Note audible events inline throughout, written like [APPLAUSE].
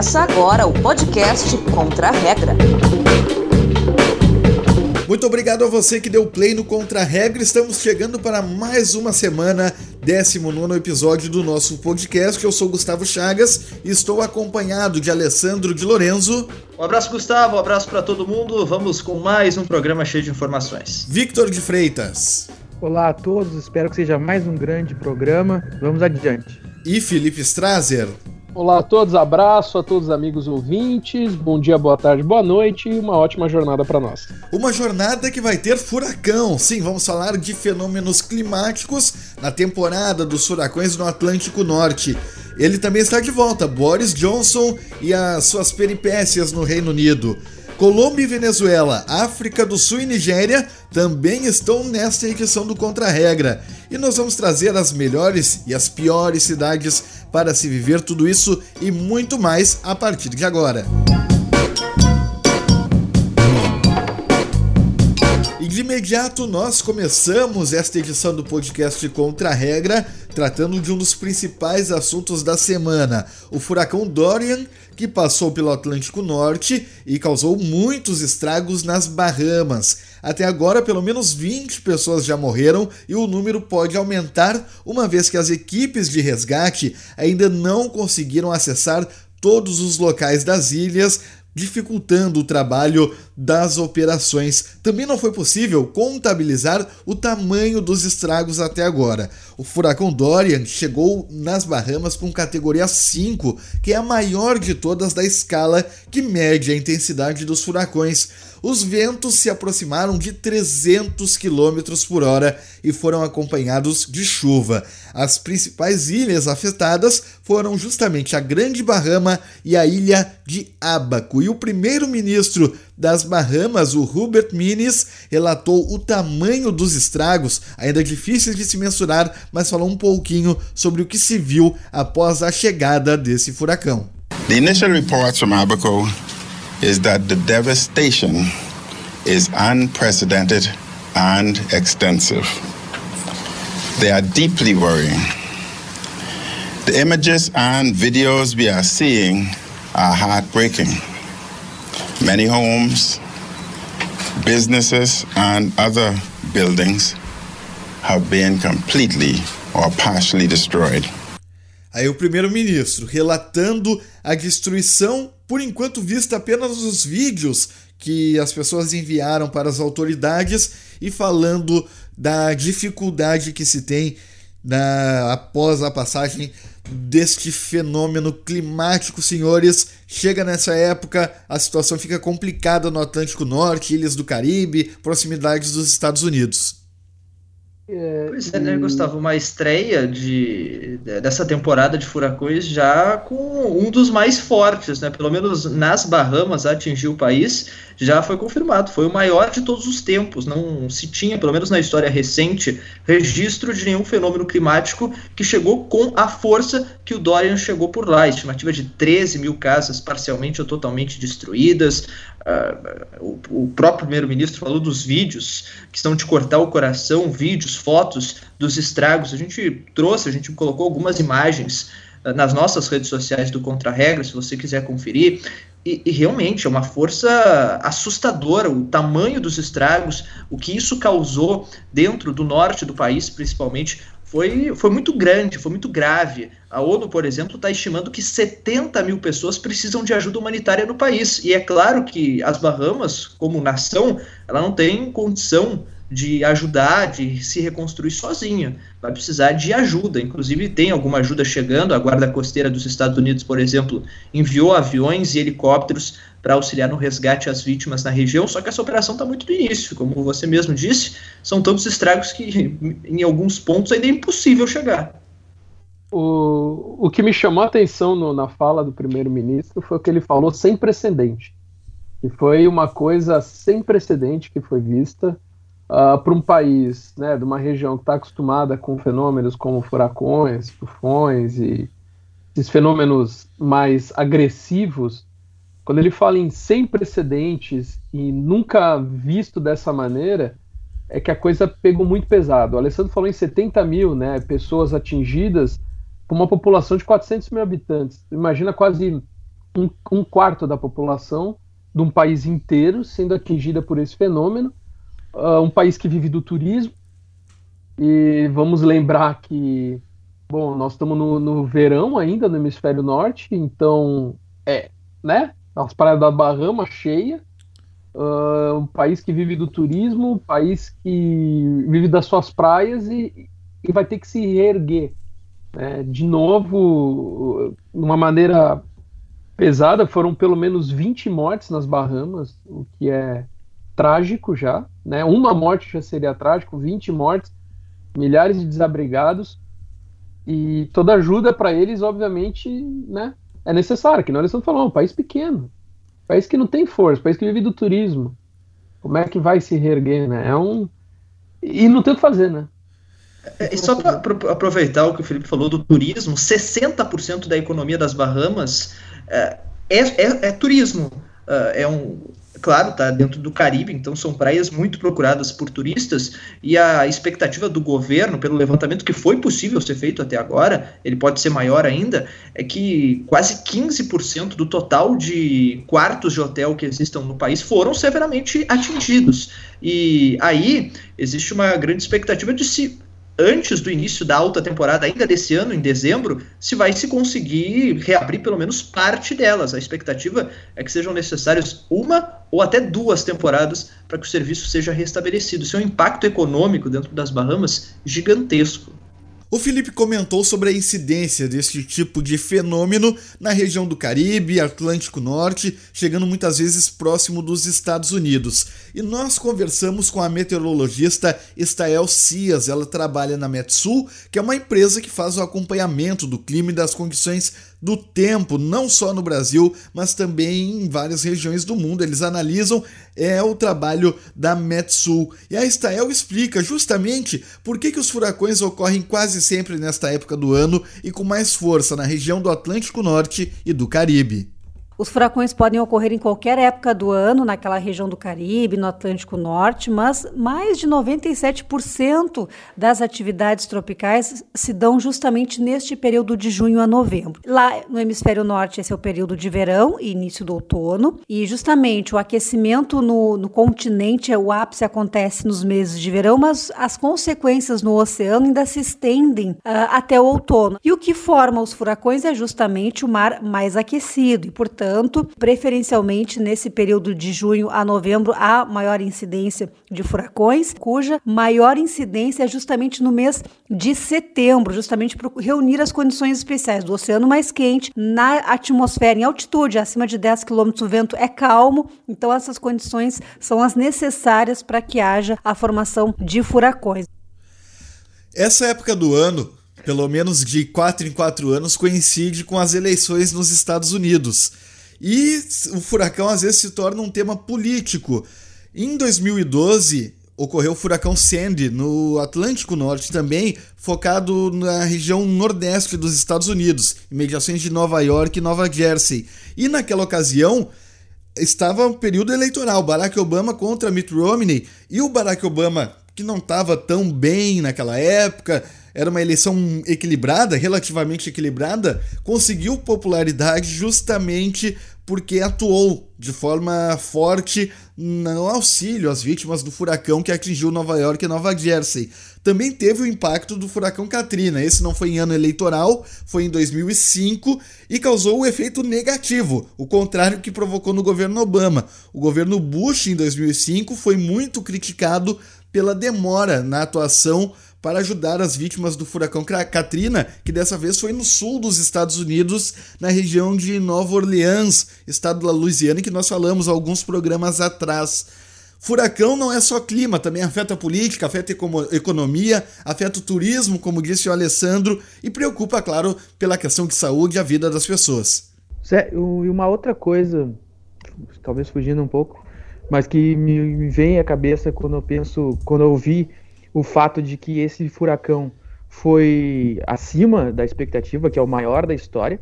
Começa agora o podcast Contra a Regra. Muito obrigado a você que deu play no Contra a Regra. Estamos chegando para mais uma semana, 19 episódio do nosso podcast. Eu sou Gustavo Chagas e estou acompanhado de Alessandro de Lorenzo. Um abraço, Gustavo. Um abraço para todo mundo. Vamos com mais um programa cheio de informações. Victor de Freitas. Olá a todos, espero que seja mais um grande programa. Vamos adiante. E Felipe Strazer. Olá a todos, abraço a todos os amigos ouvintes, bom dia, boa tarde, boa noite e uma ótima jornada para nós. Uma jornada que vai ter furacão. Sim, vamos falar de fenômenos climáticos na temporada dos furacões no Atlântico Norte. Ele também está de volta, Boris Johnson e as suas peripécias no Reino Unido. Colômbia e Venezuela, África do Sul e Nigéria também estão nesta edição do Contra-Regra. E nós vamos trazer as melhores e as piores cidades para se viver tudo isso e muito mais a partir de agora. E de imediato nós começamos esta edição do podcast Contra a Regra, tratando de um dos principais assuntos da semana, o furacão Dorian, que passou pelo Atlântico Norte e causou muitos estragos nas Bahamas. Até agora, pelo menos 20 pessoas já morreram e o número pode aumentar, uma vez que as equipes de resgate ainda não conseguiram acessar todos os locais das ilhas dificultando o trabalho das operações. Também não foi possível contabilizar o tamanho dos estragos até agora. O furacão Dorian chegou nas Bahamas com categoria 5, que é a maior de todas da escala que mede a intensidade dos furacões. Os ventos se aproximaram de 300 km por hora e foram acompanhados de chuva. As principais ilhas afetadas foram justamente a Grande Bahama e a ilha de Abaco. E o primeiro-ministro das Bahamas, o Hubert Minnis, relatou o tamanho dos estragos, ainda difíceis de se mensurar, mas falou um pouquinho sobre o que se viu após a chegada desse furacão. The initial reports from Abaco is that the devastation is unprecedented and extensive. They are deeply worrying. The images and videos we are seeing are heartbreaking. Many homes, businesses, and other buildings have been completely or partially destroyed. Aí o primeiro-ministro relatando a destruição, por enquanto vista apenas nos vídeos que as pessoas enviaram para as autoridades e falando da dificuldade que se tem na, após a passagem deste fenômeno climático, senhores. Chega nessa época, a situação fica complicada no Atlântico Norte, ilhas do Caribe, proximidades dos Estados Unidos. É, pois é, né, Gustavo? Uma estreia de, dessa temporada de furacões já com um dos mais fortes, né? Pelo menos nas Bahamas atingiu o país, já foi confirmado. Foi o maior de todos os tempos. Não se tinha, pelo menos na história recente, registro de nenhum fenômeno climático que chegou com a força que o Dorian chegou por lá. Estimativa de 13 mil casas parcialmente ou totalmente destruídas, Uh, o, o, próprio primeiro-ministro falou dos vídeos que estão de cortar o coração, vídeos, fotos dos estragos. A gente trouxe, a gente colocou algumas imagens uh, nas nossas redes sociais do Contra-Regra, se você quiser conferir. E, e, realmente é uma força assustadora o tamanho dos estragos, o que isso causou dentro do norte do país, principalmente foi, foi muito grande, foi muito grave. A ONU, por exemplo, está estimando que 70 mil pessoas precisam de ajuda humanitária no país. E é claro que as Bahamas, como nação, ela não tem condição de ajudar, de se reconstruir sozinha. Vai precisar de ajuda. Inclusive, tem alguma ajuda chegando. A Guarda Costeira dos Estados Unidos, por exemplo, enviou aviões e helicópteros para auxiliar no resgate às vítimas na região, só que essa operação está muito no início, como você mesmo disse, são tantos estragos que em alguns pontos ainda é impossível chegar. O, o que me chamou a atenção no, na fala do primeiro-ministro foi o que ele falou sem precedente, que foi uma coisa sem precedente que foi vista uh, ah, para um país, né, de uma região que está acostumada com fenômenos como furacões, tufões e esses fenômenos mais agressivos quando ele fala em sem precedentes e nunca visto dessa maneira, é que a coisa pegou muito pesado. O Alessandro falou em 70 mil né, pessoas atingidas por uma população de 400 mil habitantes. Imagina quase um, um quarto da população de um país inteiro sendo atingida por esse fenômeno. Uh, um país que vive do turismo. E vamos lembrar que, bom, nós estamos no, no verão ainda no hemisfério norte, então é, né? As praias da Bahama cheia. Uh, um país que vive do turismo, um país que vive das suas praias e, e vai ter que se reerguer. Né? De novo, de uma maneira pesada, foram pelo menos 20 mortes nas Bahamas, o que é trágico já, né? Uma morte já seria trágico, 20 mortes, milhares de desabrigados e toda ajuda para eles, obviamente, né? É necessária, que nós estamos falando, um país pequeno, país que não tem força, país que vive do turismo. Como é que vai se reerguer, né? É um e não tem o que fazer, né? É, e só para aproveitar o que o Felipe falou do turismo, 60% da economia das Bahamas é, é, é, é turismo. É, é um, claro, tá dentro do Caribe, então são praias muito procuradas por turistas e a expectativa do governo, pelo levantamento que foi possível ser feito até agora, ele pode ser maior ainda, é que quase 15% do total de quartos de hotel que existam no país foram severamente atingidos. E aí existe uma grande expectativa de se antes do início da alta temporada, ainda desse ano, em dezembro, se vai se conseguir reabrir pelo menos parte delas. A expectativa é que sejam necessárias uma ou até duas temporadas para que o serviço seja restabelecido. Isso é um impacto econômico dentro das Bahamas gigantesco. O Felipe comentou sobre a incidência deste tipo de fenômeno na região do Caribe, Atlântico Norte, chegando muitas vezes próximo dos Estados Unidos. E nós conversamos com a meteorologista Estael Cias. Ela trabalha na Metsul, que é uma empresa que faz o acompanhamento do clima e das condições do tempo, não só no Brasil, mas também em várias regiões do mundo. Eles analisam é o trabalho da Metsul. E a Estael explica justamente por que, que os furacões ocorrem quase sempre nesta época do ano e com mais força na região do Atlântico Norte e do Caribe. Os furacões podem ocorrer em qualquer época do ano, naquela região do Caribe, no Atlântico Norte, mas mais de 97% das atividades tropicais se dão justamente neste período de junho a novembro. Lá no hemisfério norte, esse é o período de verão e início do outono, e justamente o aquecimento no, no continente, o ápice acontece nos meses de verão, mas as consequências no oceano ainda se estendem uh, até o outono. E o que forma os furacões é justamente o mar mais aquecido, e portanto, portanto, preferencialmente nesse período de junho a novembro, há maior incidência de furacões, cuja maior incidência é justamente no mês de setembro, justamente para reunir as condições especiais do oceano mais quente, na atmosfera em altitude, acima de 10 km o vento é calmo, então essas condições são as necessárias para que haja a formação de furacões. Essa época do ano pelo menos de 4 em 4 anos, coincide com as eleições nos Estados Unidos. E o furacão às vezes se torna um tema político. Em 2012, ocorreu o furacão Sandy no Atlântico Norte também, focado na região nordeste dos Estados Unidos, imediações de Nova York e Nova Jersey. E naquela ocasião estava um período eleitoral, Barack Obama contra Mitt Romney, e o Barack Obama, que não estava tão bem naquela época, era uma eleição equilibrada, relativamente equilibrada, conseguiu popularidade justamente porque atuou de forma forte no auxílio às vítimas do furacão que atingiu Nova York e Nova Jersey. Também teve o impacto do furacão Katrina. Esse não foi em ano eleitoral, foi em 2005 e causou o um efeito negativo, o contrário que provocou no governo Obama. O governo Bush em 2005 foi muito criticado pela demora na atuação para ajudar as vítimas do furacão Katrina, que dessa vez foi no sul dos Estados Unidos, na região de Nova Orleans, estado da Louisiana, que nós falamos alguns programas atrás. Furacão não é só clima, também afeta a política, afeta a economia, afeta o turismo, como disse o Alessandro, e preocupa, claro, pela questão de saúde e a vida das pessoas. E uma outra coisa, talvez fugindo um pouco, mas que me vem à cabeça quando eu penso, quando eu vi o fato de que esse furacão foi acima da expectativa, que é o maior da história,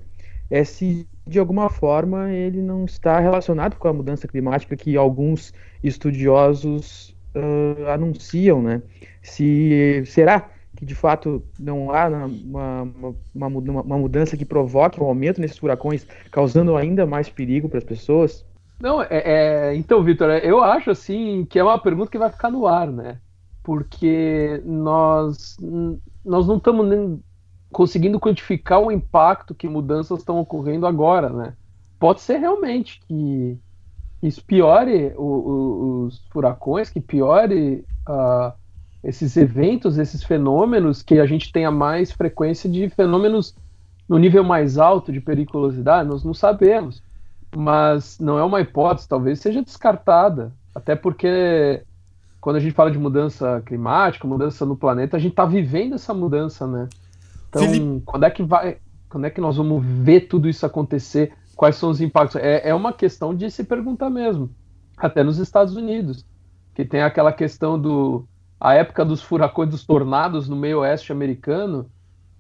é se de alguma forma ele não está relacionado com a mudança climática que alguns estudiosos uh, anunciam, né? Se será que de fato não há uma, uma, uma, mudança que provoque um aumento nesses furacões, causando ainda mais perigo para as pessoas? Não, é, é então, Vitor, eu acho assim que é uma pergunta que vai ficar no ar, né? Porque nós, nós não estamos conseguindo quantificar o impacto que mudanças estão ocorrendo agora, né? Pode ser realmente que isso piore o, o, os furacões, que piore uh, esses eventos, esses fenômenos, que a gente tenha mais frequência de fenômenos no nível mais alto de periculosidade, nós não sabemos. Mas não é uma hipótese, talvez seja descartada. Até porque quando a gente fala de mudança climática, mudança no planeta, a gente está vivendo essa mudança, né? Então, Felipe... quando é que vai, quando é que nós vamos ver tudo isso acontecer? Quais são os impactos? É, é uma questão de se perguntar mesmo. Até nos Estados Unidos, que tem aquela questão do a época dos furacões, dos tornados no meio oeste americano.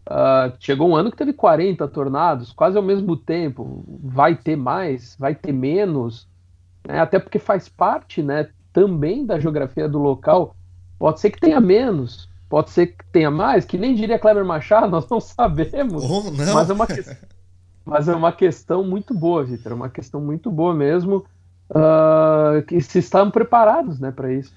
Uh, chegou um ano que teve 40 tornados, quase ao mesmo tempo. Vai ter mais, vai ter menos, né? até porque faz parte, né, também da geografia do local. Pode ser que tenha menos, Pode ser que tenha mais, que nem diria Kleber Machado, [LAUGHS] nós não sabemos. Oh, não. Mas, é uma que... mas é uma questão muito boa, Vitor. É uma questão muito boa mesmo. Uh, que se estão preparados né, para isso.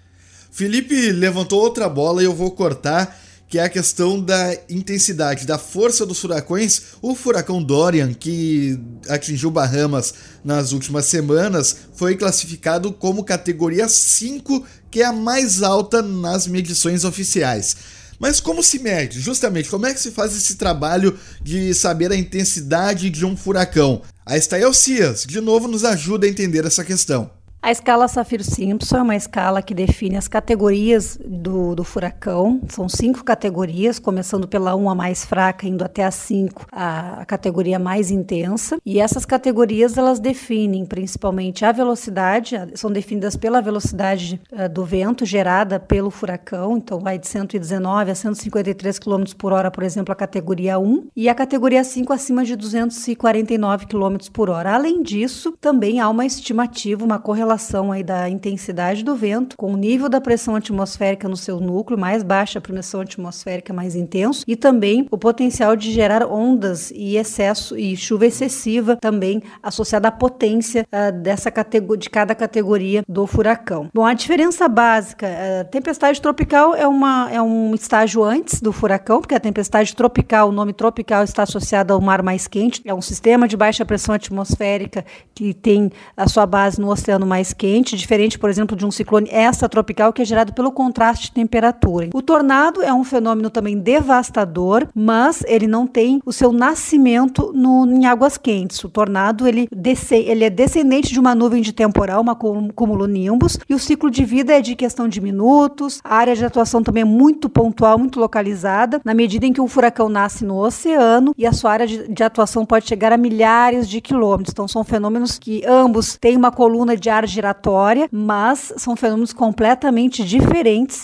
Felipe levantou outra bola e eu vou cortar que é a questão da intensidade, da força dos furacões. O furacão Dorian, que atingiu Bahamas nas últimas semanas, foi classificado como categoria 5, que é a mais alta nas medições oficiais. Mas como se mede? Justamente, como é que se faz esse trabalho de saber a intensidade de um furacão? A Estael Cias, de novo, nos ajuda a entender essa questão. A escala Saffir-Simpson é uma escala que define as categorias do, do furacão. São cinco categorias, começando pela 1 a mais fraca, indo até a 5, a, a categoria mais intensa. E essas categorias elas definem principalmente a velocidade, são definidas pela velocidade uh, do vento gerada pelo furacão. Então vai de 119 a 153 km por hora, por exemplo, a categoria 1, e a categoria 5 acima de 249 km por hora. Além disso, também há uma estimativa, uma correlação relação aí da intensidade do vento com o nível da pressão atmosférica no seu núcleo, mais baixa a pressão atmosférica, mais intenso, e também o potencial de gerar ondas e excesso e chuva excessiva também associada à potência uh, dessa de cada categoria do furacão. Bom, a diferença básica, a tempestade tropical é uma é um estágio antes do furacão, porque a tempestade tropical, o nome tropical está associado ao mar mais quente, é um sistema de baixa pressão atmosférica que tem a sua base no oceano mais mais quente, diferente, por exemplo, de um ciclone extratropical que é gerado pelo contraste de temperatura. O tornado é um fenômeno também devastador, mas ele não tem o seu nascimento no, em águas quentes. O tornado ele, desce, ele é descendente de uma nuvem de temporal, uma cumulonimbus, e o ciclo de vida é de questão de minutos. A área de atuação também é muito pontual, muito localizada, na medida em que um furacão nasce no oceano e a sua área de, de atuação pode chegar a milhares de quilômetros. Então são fenômenos que ambos têm uma coluna de ar giratória, mas são fenômenos completamente diferentes.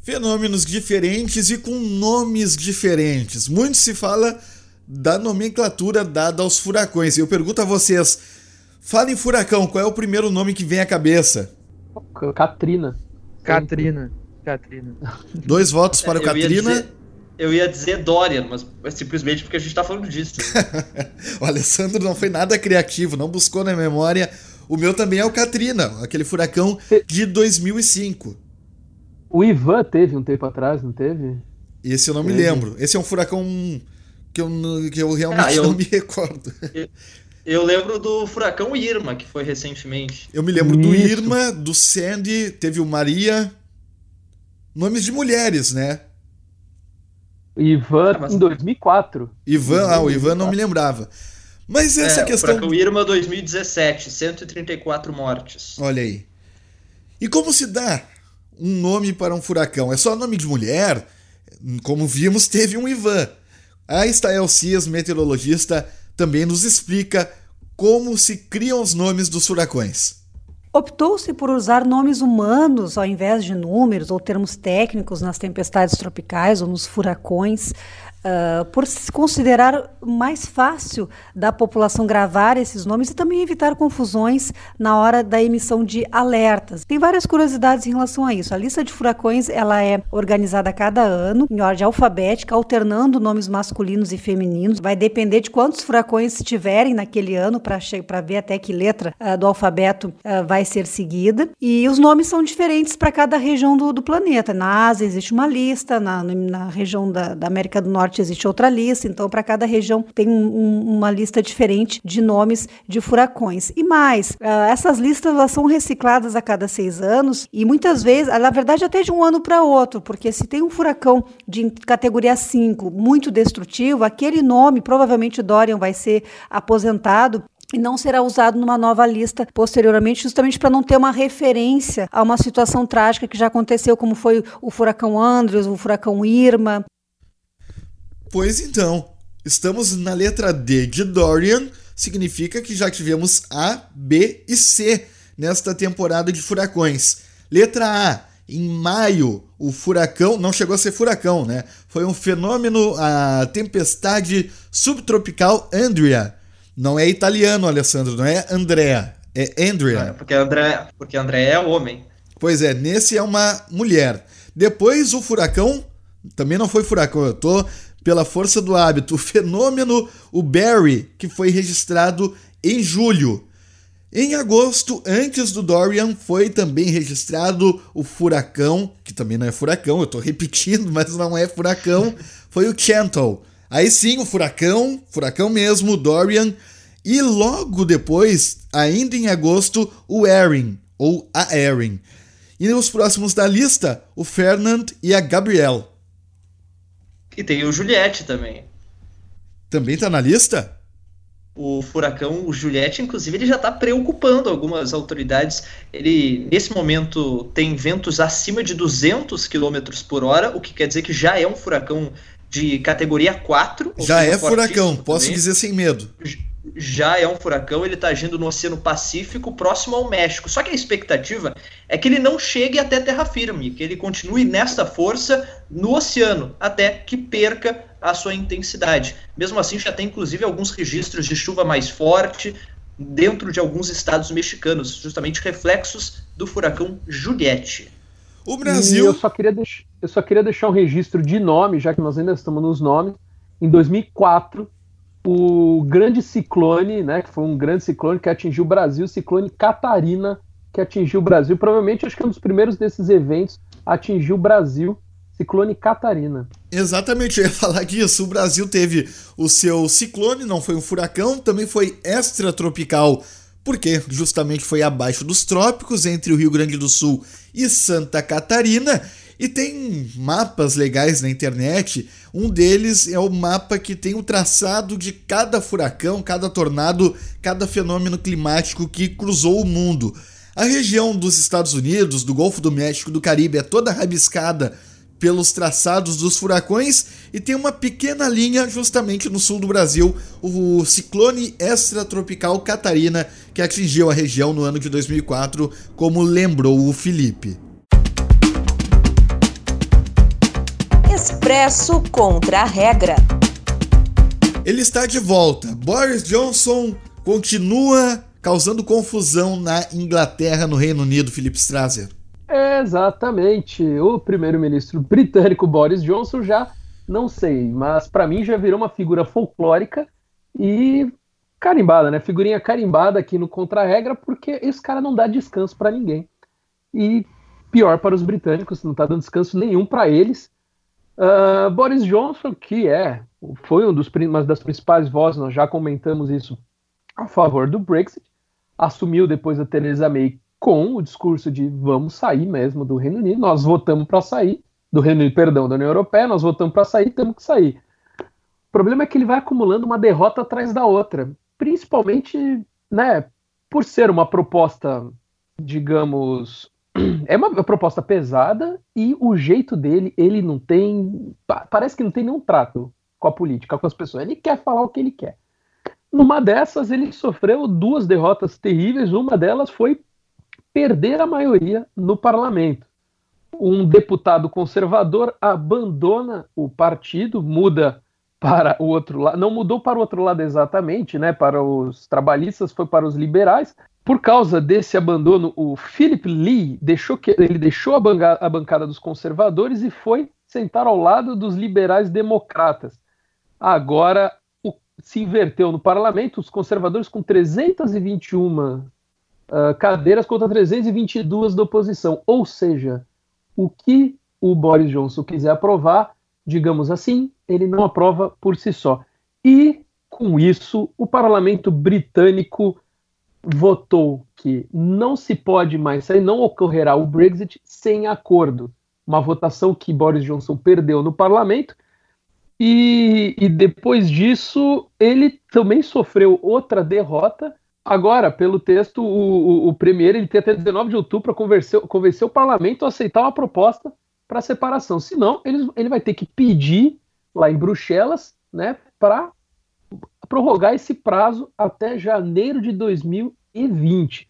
Fenômenos diferentes e com nomes diferentes. Muito se fala da nomenclatura dada aos furacões. Eu pergunto a vocês: fala em furacão, qual é o primeiro nome que vem à cabeça? Katrina. Katrina. Katrina. Dois votos para o [LAUGHS] Katrina. Eu ia dizer Dorian, mas simplesmente porque a gente está falando disso. [LAUGHS] o Alessandro não foi nada criativo, não buscou na memória o meu também é o Katrina, aquele furacão de 2005. O Ivan teve um tempo atrás, não teve? Esse eu não teve. me lembro. Esse é um furacão que eu, que eu realmente ah, eu, não me [LAUGHS] recordo. Eu, eu, lembro do furacão Irma, que foi recentemente. Eu me lembro Isso. do Irma, do Sandy, teve o Maria. Nomes de mulheres, né? Ivan ah, mas... em 2004. Ivan, ah, o Ivan não me lembrava. Mas essa é, questão. O Irma 2017, 134 mortes. Olha aí. E como se dá um nome para um furacão? É só nome de mulher? Como vimos, teve um Ivan. A Estael Cias, meteorologista, também nos explica como se criam os nomes dos furacões. Optou-se por usar nomes humanos ao invés de números ou termos técnicos nas tempestades tropicais ou nos furacões. Uh, por se considerar mais fácil da população gravar esses nomes e também evitar confusões na hora da emissão de alertas. Tem várias curiosidades em relação a isso. A lista de furacões ela é organizada a cada ano em ordem alfabética, alternando nomes masculinos e femininos. Vai depender de quantos furacões tiverem naquele ano para ver até que letra uh, do alfabeto uh, vai ser seguida. E os nomes são diferentes para cada região do, do, planeta. Na Ásia existe uma lista, na, na região da, da América do Norte existe outra lista, então para cada região tem um, uma lista diferente de nomes de furacões. E mais, uh, essas listas elas são recicladas a cada seis anos e muitas vezes, na verdade, até de um ano para outro, porque se tem um furacão de categoria 5 muito destrutivo, aquele nome, provavelmente Dorian vai ser aposentado e não será usado numa nova lista posteriormente, justamente para não ter uma referência a uma situação trágica que já aconteceu, como foi o furacão Andrews, o furacão Irma. Pois então, estamos na letra D de Dorian, significa que já tivemos A, B e C nesta temporada de furacões. Letra A, em maio, o furacão não chegou a ser furacão, né? Foi um fenômeno, a tempestade subtropical Andrea. Não é italiano, Alessandro, não é Andrea, é Andrea. É, porque André, porque André é homem. Pois é, nesse é uma mulher. Depois o furacão também não foi furacão, eu tô pela força do hábito, o fenômeno, o Barry, que foi registrado em julho. Em agosto, antes do Dorian, foi também registrado o furacão, que também não é furacão, eu estou repetindo, [LAUGHS] mas não é furacão, foi o Chantal. Aí sim, o furacão, furacão mesmo, o Dorian, e logo depois, ainda em agosto, o Erin, ou a Erin. E os próximos da lista, o Fernand e a Gabrielle. E tem o Juliette também. Também tá na lista? O furacão, o Juliette, inclusive, ele já está preocupando algumas autoridades. Ele, nesse momento, tem ventos acima de 200 km por hora, o que quer dizer que já é um furacão de categoria 4. Já é furacão, posso também. dizer sem medo já é um furacão, ele está agindo no Oceano Pacífico, próximo ao México. Só que a expectativa é que ele não chegue até terra firme, que ele continue nesta força no oceano, até que perca a sua intensidade. Mesmo assim, já tem inclusive alguns registros de chuva mais forte dentro de alguns estados mexicanos, justamente reflexos do furacão Juliette. O Brasil. E eu só queria, deix... eu só queria deixar um registro de nome, já que nós ainda estamos nos nomes. Em 2004, o grande ciclone, né, que foi um grande ciclone que atingiu o Brasil, o ciclone Catarina, que atingiu o Brasil. Provavelmente, acho que é um dos primeiros desses eventos atingiu o Brasil, ciclone Catarina. Exatamente, eu ia falar disso. O Brasil teve o seu ciclone, não foi um furacão, também foi extratropical, porque justamente foi abaixo dos trópicos, entre o Rio Grande do Sul e Santa Catarina. E tem mapas legais na internet. Um deles é o mapa que tem o traçado de cada furacão, cada tornado, cada fenômeno climático que cruzou o mundo. A região dos Estados Unidos, do Golfo do México, do Caribe é toda rabiscada pelos traçados dos furacões e tem uma pequena linha justamente no sul do Brasil, o ciclone extratropical Catarina, que atingiu a região no ano de 2004, como lembrou o Felipe. Expresso contra a regra. Ele está de volta. Boris Johnson continua causando confusão na Inglaterra, no Reino Unido, Felipe Strasser. Exatamente. O primeiro-ministro britânico Boris Johnson já não sei, mas para mim já virou uma figura folclórica e carimbada, né? Figurinha carimbada aqui no Contra-Regra, porque esse cara não dá descanso para ninguém. E pior para os britânicos, não tá dando descanso nenhum para eles. Uh, Boris Johnson, que é, foi um dos, uma das principais vozes, nós já comentamos isso, a favor do Brexit, assumiu depois da Theresa May com o discurso de vamos sair mesmo do Reino Unido, nós votamos para sair, do Reino Unido, perdão, da União Europeia, nós votamos para sair, temos que sair. O problema é que ele vai acumulando uma derrota atrás da outra, principalmente, né, por ser uma proposta, digamos, é uma proposta pesada e o jeito dele, ele não tem. Parece que não tem nenhum trato com a política, com as pessoas. Ele quer falar o que ele quer. Numa dessas, ele sofreu duas derrotas terríveis. Uma delas foi perder a maioria no parlamento. Um deputado conservador abandona o partido, muda para o outro lado, não mudou para o outro lado exatamente, né? Para os trabalhistas, foi para os liberais. Por causa desse abandono, o Philip Lee deixou que ele deixou a, bancada, a bancada dos conservadores e foi sentar ao lado dos liberais democratas. Agora o, se inverteu no parlamento, os conservadores com 321 uh, ah, cadeiras contra 322 da oposição. Ou seja, o que o Boris Johnson quiser aprovar, digamos assim, ele não aprova por si só. E, com isso, o parlamento britânico votou que não se pode mais sair, não ocorrerá o Brexit sem acordo. Uma votação que Boris Johnson perdeu no parlamento. E, e depois disso, ele também sofreu outra derrota. Agora, pelo texto, o, o, o Premier ele tem até 19 de outubro para convencer, convencer o parlamento a aceitar uma proposta para separação. Senão, ele, ele vai ter que pedir lá em Bruxelas, né, para prorrogar esse prazo até janeiro de 2020.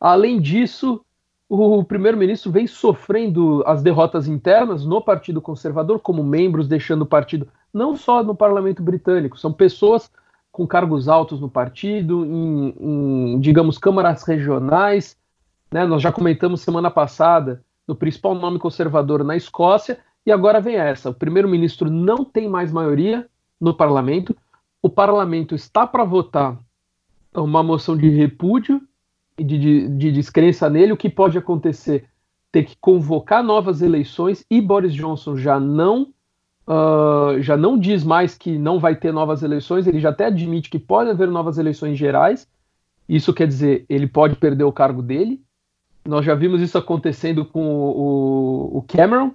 Além disso, o primeiro-ministro vem sofrendo as derrotas internas no Partido Conservador, como membros deixando o partido, não só no parlamento britânico, são pessoas com cargos altos no partido, em, em digamos, câmaras regionais. Né? Nós já comentamos semana passada no principal nome conservador na Escócia, e agora vem essa: o primeiro-ministro não tem mais maioria no parlamento, o parlamento está para votar uma moção de repúdio e de, de, de, descrença nele. O que pode acontecer? Ter que convocar novas eleições e Boris Johnson já não. Uh, já não diz mais que não vai ter novas eleições, ele já até admite que pode haver novas eleições gerais. Isso quer dizer, ele pode perder o cargo dele. Nós já vimos isso acontecendo com o, o Cameron,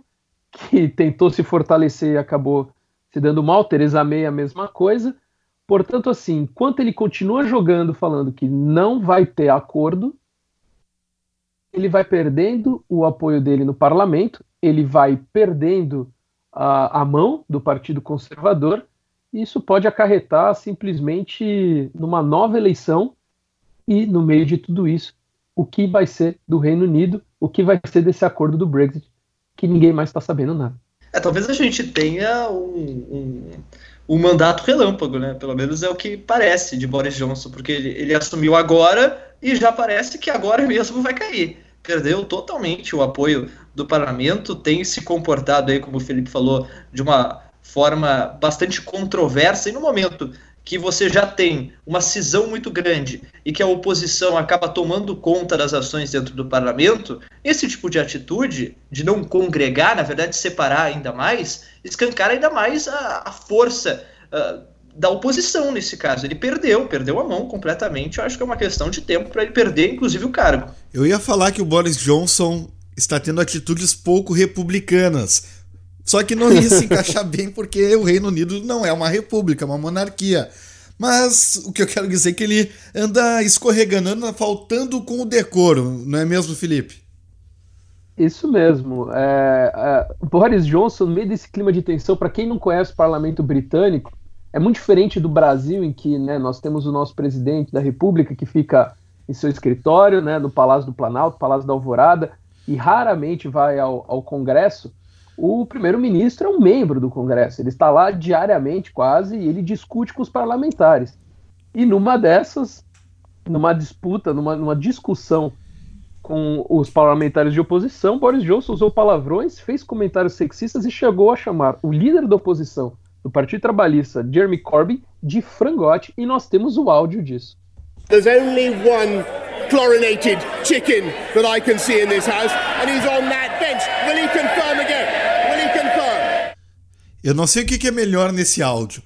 que tentou se fortalecer e acabou se dando mal. Teresa May a mesma coisa. Portanto, assim, enquanto ele continua jogando falando que não vai ter acordo, ele vai perdendo o apoio dele no parlamento, ele vai perdendo a, a mão do Partido Conservador, e isso pode acarretar simplesmente numa nova eleição e, no meio de tudo isso, o que vai ser do Reino Unido, o que vai ser desse acordo do Brexit, que ninguém mais está sabendo nada. É, talvez a gente tenha um, um, um, mandato relâmpago, né? Pelo menos é o que parece de Boris Johnson, porque ele, ele assumiu agora e já parece que agora mesmo vai cair. Perdeu totalmente o apoio do parlamento, tem se comportado aí, como o Felipe falou, de uma forma bastante controversa e no momento que você já tem uma cisão muito grande e que a oposição acaba tomando conta das ações dentro do parlamento, esse tipo de atitude, de não congregar, na verdade, separar ainda mais, escancar ainda mais a, a força uh, da oposição nesse caso. Ele perdeu, perdeu a mão completamente. Eu acho que é uma questão de tempo para ele perder, inclusive, o cargo. Eu ia falar que o Boris Johnson está tendo atitudes pouco republicanas só que não ia se encaixar bem porque o Reino Unido não é uma república, é uma monarquia. Mas o que eu quero dizer é que ele anda escorregando, anda faltando com o decoro, não é mesmo, Felipe? Isso mesmo. É, é, Boris Johnson, no meio desse clima de tensão, para quem não conhece o parlamento britânico, é muito diferente do Brasil, em que né, nós temos o nosso presidente da República que fica em seu escritório, né, no Palácio do Planalto, Palácio da Alvorada, e raramente vai ao, ao Congresso o primeiro-ministro é um membro do Congresso, ele está lá diariamente quase e ele discute com os parlamentares. E numa dessas, numa disputa, numa, numa discussão com os parlamentares de oposição, Boris Johnson usou palavrões, fez comentários sexistas e chegou a chamar o líder da oposição do Partido Trabalhista, Jeremy Corbyn, de frangote, e nós temos o áudio disso. There's only one chlorinated chicken that I can see in this house, and he's on that bench. Will he confirm? Eu não sei o que é melhor nesse áudio.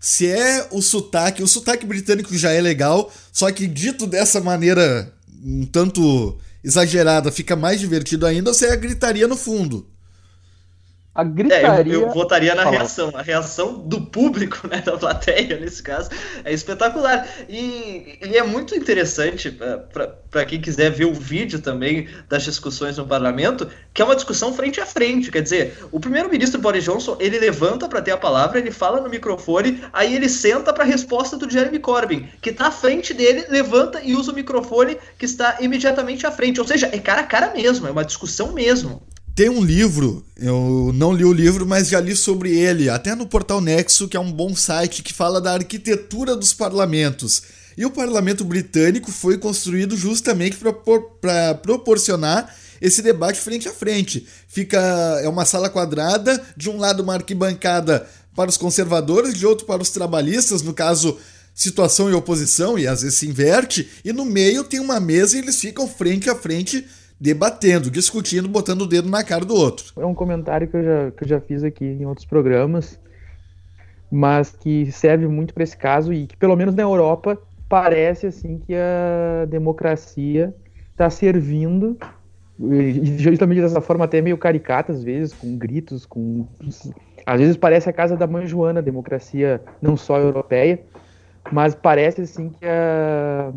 Se é o sotaque, o sotaque britânico já é legal, só que dito dessa maneira um tanto exagerada fica mais divertido ainda, ou se é a gritaria no fundo. A gritaria. É, eu, eu, votaria na Fala. reação. A reação do público, [LAUGHS] né, da plateia, nesse caso, é espetacular. E, e é muito interessante para quem quiser ver o vídeo também das discussões no parlamento, que é uma discussão frente a frente. Quer dizer, o primeiro-ministro Boris Johnson ele levanta para ter a palavra, ele fala no microfone, aí ele senta para a resposta do Jeremy Corbyn, que está à frente dele, levanta e usa o microfone que está imediatamente à frente. Ou seja, é cara a cara mesmo, é uma discussão mesmo. Tem um livro, eu não li o livro, mas já li sobre ele, até no Portal Nexo, que é um bom site que fala da arquitetura dos parlamentos. E o parlamento britânico foi construído justamente para proporcionar esse debate frente a frente. Fica é uma sala quadrada, de um lado uma arquibancada para os conservadores, de outro para os trabalhistas, no caso situação e oposição, e às vezes se inverte, e no meio tem uma mesa e eles ficam frente a frente debatendo, discutindo, botando o dedo na cara do outro. É um comentário que eu já, que eu já fiz aqui em outros programas, mas que serve muito para esse caso e que, pelo menos na Europa, parece assim que a democracia está servindo, justamente dessa forma até meio caricata, às vezes, com gritos, com. Às vezes parece a casa da mãe Joana, a democracia não só europeia, mas parece assim que a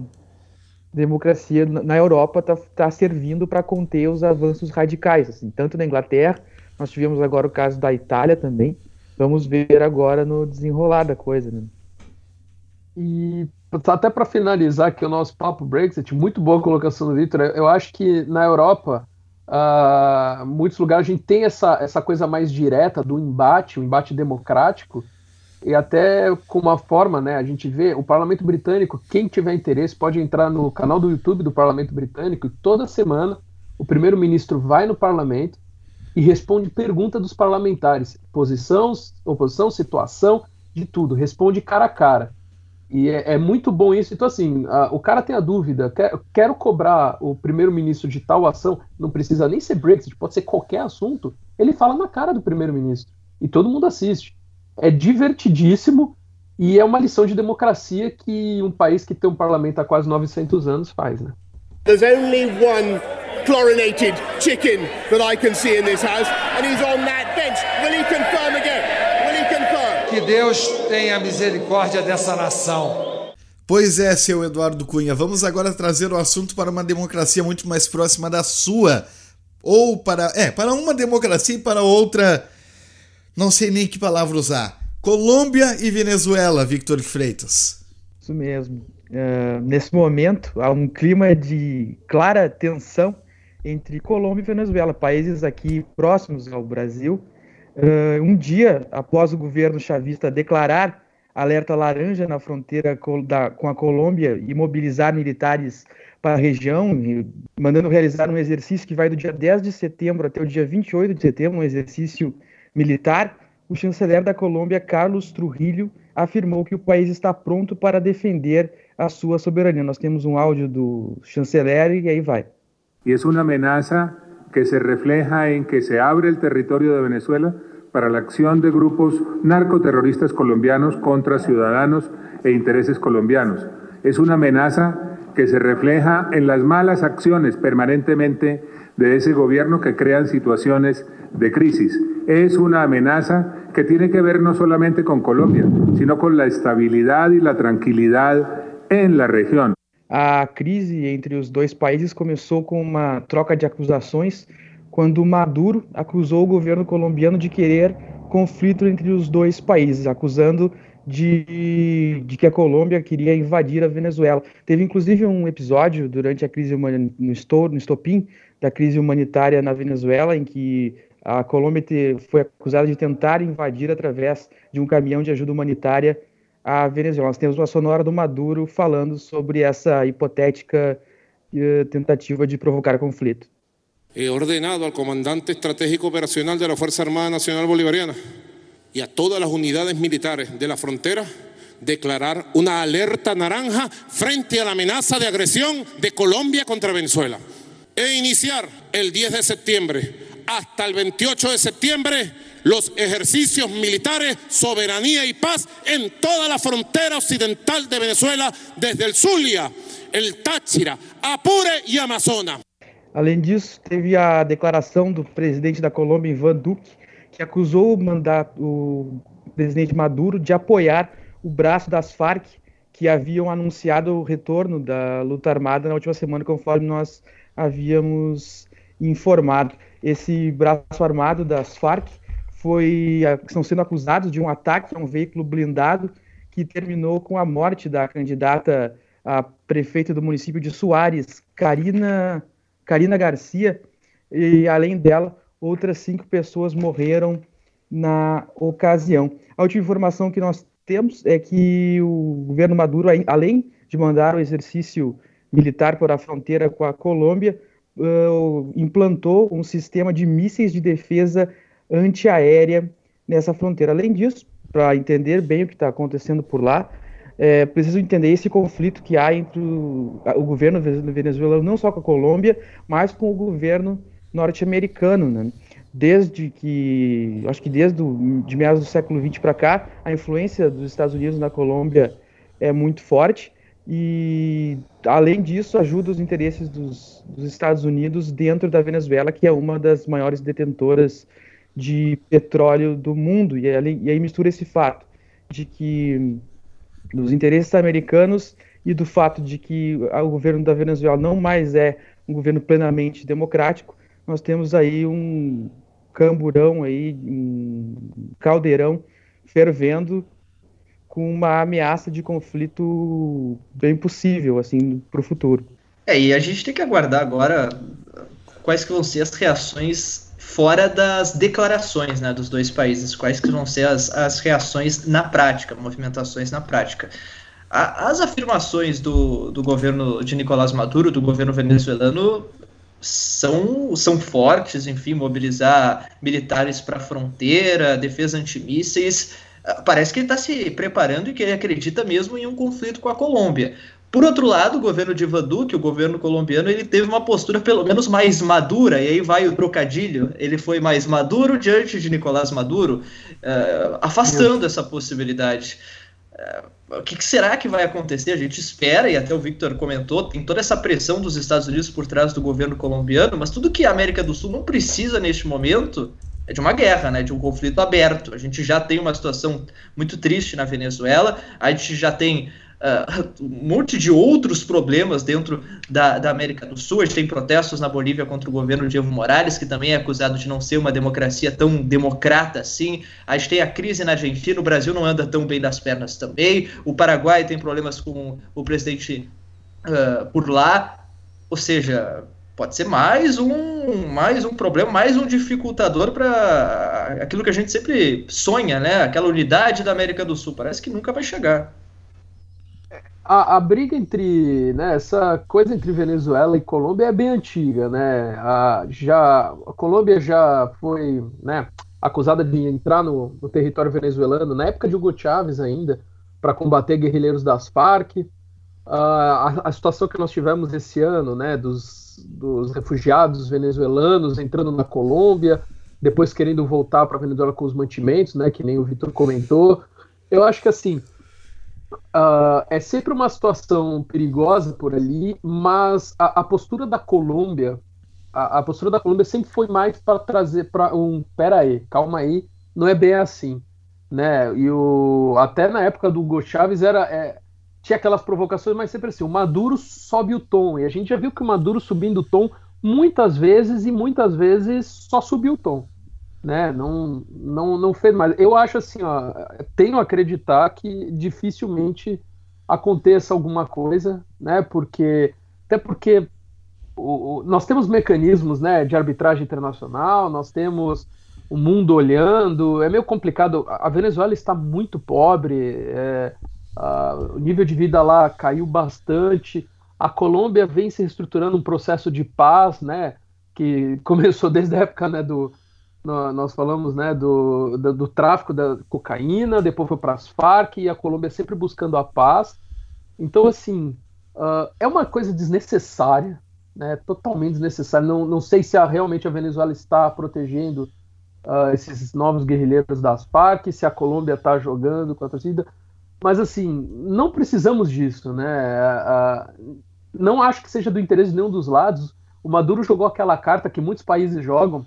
democracia na Europa está tá servindo para conter os avanços radicais, assim, tanto na Inglaterra, nós tivemos agora o caso da Itália também, vamos ver agora no desenrolar da coisa. Né? E até para finalizar aqui o nosso papo Brexit, muito boa colocação do Victor, eu acho que na Europa, uh, muitos lugares a gente tem essa, essa coisa mais direta do embate, o embate democrático, e até com uma forma, né, a gente vê o Parlamento Britânico, quem tiver interesse pode entrar no canal do YouTube do Parlamento Britânico, toda semana o primeiro-ministro vai no parlamento e responde pergunta dos parlamentares, posição, oposição, situação, de tudo, responde cara a cara. E é, é muito bom isso. Então, assim, a, o cara tem a dúvida, quer, quero cobrar o primeiro-ministro de tal ação, não precisa nem ser Brexit, pode ser qualquer assunto, ele fala na cara do primeiro-ministro. E todo mundo assiste é divertidíssimo e é uma lição de democracia que um país que tem um parlamento há quase 900 anos faz, né? There's only one chlorinated chicken that I can see in this house and he's on that bench. Will he confirm again? Will he confirm? Que Deus tenha misericórdia dessa nação. Pois é, seu Eduardo Cunha, vamos agora trazer o assunto para uma democracia muito mais próxima da sua. Ou para. É, para uma democracia e para outra não sei nem que palavra usar. Colômbia e Venezuela, Victor Freitas. Isso mesmo. Uh, nesse momento, há um clima de clara tensão entre Colômbia e Venezuela, países aqui próximos ao Brasil. Uh, um dia após o governo chavista declarar alerta laranja na fronteira com a Colômbia e mobilizar militares para a região, mandando realizar um exercício que vai do dia 10 de setembro até o dia 28 de setembro, um exercício militar, o chanceler da Colômbia, Carlos Trujillo, afirmou que o país está pronto para defender a sua soberania. Nós temos um áudio do chanceler e aí vai. E é uma ameaça que se refleja em que se abre o território de Venezuela para a ação de grupos narcoterroristas colombianos contra cidadãos e interesses colombianos. É uma ameaça que se refleja en las malas acciones permanentemente de ese gobierno que crean situaciones de crisis. Es una amenaza que tiene que ver no solamente con Colombia, sino con la estabilidad y la tranquilidad en la región. A crise entre os dois países começou com uma troca de acusações quando Maduro acusou o governo colombiano de querer conflito entre os dois países, acusando de, de que a Colômbia queria invadir a Venezuela. Teve inclusive um episódio durante a crise no, estou, no estopim da crise humanitária na Venezuela, em que a Colômbia foi acusada de tentar invadir através de um caminhão de ajuda humanitária a Venezuela. Nós temos uma sonora do Maduro falando sobre essa hipotética uh, tentativa de provocar conflito. He ordenado al comandante estratégico operacional de la Fuerza Armada Nacional Bolivariana y a todas las unidades militares de la frontera declarar una alerta naranja frente a la amenaza de agresión de Colombia contra Venezuela e iniciar el 10 de septiembre hasta el 28 de septiembre los ejercicios militares, soberanía y paz en toda la frontera occidental de Venezuela, desde el Zulia, el Táchira, Apure y Amazonas. Além disso, teve a declaração do presidente da Colômbia, Ivan Duque, que acusou o, mandato, o presidente Maduro de apoiar o braço das Farc, que haviam anunciado o retorno da luta armada na última semana, conforme nós havíamos informado. Esse braço armado das Farc foi, estão sendo acusados de um ataque a um veículo blindado que terminou com a morte da candidata a prefeita do município de Soares, Karina, Karina Garcia, e além dela, outras cinco pessoas morreram na ocasião. A última informação que nós temos é que o governo Maduro, além de mandar o exercício militar por a fronteira com a Colômbia, uh, implantou um sistema de mísseis de defesa antiaérea nessa fronteira. Além disso, para entender bem o que está acontecendo por lá, é preciso entender esse conflito que há entre o, o governo venezuelano, não só com a Colômbia, mas com o governo norte-americano. Né? Desde que, acho que desde do, de meados do século XX para cá, a influência dos Estados Unidos na Colômbia é muito forte e, além disso, ajuda os interesses dos, dos Estados Unidos dentro da Venezuela, que é uma das maiores detentoras de petróleo do mundo. E e aí mistura esse fato de que dos interesses americanos e do fato de que o governo da Venezuela não mais é um governo plenamente democrático, nós temos aí um camburão aí, um caldeirão fervendo com uma ameaça de conflito bem possível assim para o futuro. É, e a gente tem que aguardar agora quais que vão ser as reações fora das declarações né, dos dois países, quais que vão ser as, as reações na prática, movimentações na prática. A, as afirmações do, do governo de Nicolás Maduro, do governo venezuelano, são, são fortes, enfim, mobilizar militares para a fronteira, defesa antimísseis, parece que ele está se preparando e que ele acredita mesmo em um conflito com a Colômbia. Por outro lado, o governo de Ivan Duque, o governo colombiano, ele teve uma postura pelo menos mais madura, e aí vai o trocadilho, ele foi mais maduro diante de Nicolás Maduro, uh, afastando essa possibilidade. Uh, o que, que, será que vai acontecer? A gente espera, e até o Victor comentou, tem toda essa pressão dos Estados Unidos por trás do governo colombiano, mas tudo que a América do Sul não precisa neste momento é de uma guerra, né, de um conflito aberto. A gente já tem uma situação muito triste na Venezuela, a gente já tem uh, um monte de outros problemas dentro da, da, América do Sul. A gente tem protestos na Bolívia contra o governo de Evo Morales, que também é acusado de não ser uma democracia tão democrata assim. A gente tem a crise na Argentina, o Brasil não anda tão bem das pernas também. O Paraguai tem problemas com o presidente uh, por lá. Ou seja, pode ser mais um mais um problema, mais um dificultador para aquilo que a gente sempre sonha, né? Aquela unidade da América do Sul. Parece que nunca vai chegar. A, a briga entre, né, essa coisa entre Venezuela e Colômbia é bem antiga, né? A, já a Colômbia já foi, né, acusada de entrar no, no território venezuelano na época de Hugo Chávez ainda para combater guerrilheiros das Farc. Uh, a, a situação que nós tivemos esse ano, né, dos dos refugiados venezuelanos entrando na Colômbia, depois querendo voltar para a Venezuela com os mantimentos, né, que nem o Vitor comentou. Eu acho que assim uh, é sempre uma situação perigosa por ali, mas a, a postura da Colômbia, a, a, postura da Colômbia sempre foi mais para trazer para um, pera aí, calma aí, não é bem assim, né? E o até na época do Hugo Chávez era é, tinha aquelas provocações, mas sempre assim, o Maduro sobe o tom. E a gente já viu que o Maduro subindo o tom muitas vezes e muitas vezes só subiu o tom. Né? Não, não, não fez mais. Eu acho assim, ó, tenho a acreditar que dificilmente aconteça alguma coisa, né? Porque até porque o, o, nós temos mecanismos, né, de arbitragem internacional, nós temos o mundo olhando, é meio complicado. A Venezuela está muito pobre, é, Uh, o nível de vida lá caiu bastante. A Colômbia vem se estruturando um processo de paz, né? Que [LAUGHS] começou desde a época né, do. Nós falamos né, do, do, do, tráfico da cocaína, depois foi para as Farc e a Colômbia sempre buscando a paz. Então, assim, uh, é uma coisa desnecessária, né, totalmente desnecessária. Não, não sei se a, realmente a Venezuela está protegendo uh, esses novos guerrilheiros das Farc, se a Colômbia está jogando com a torcida. Mas assim, não precisamos disso, né? não acho que seja do interesse de nenhum dos lados. O Maduro jogou aquela carta que muitos países jogam,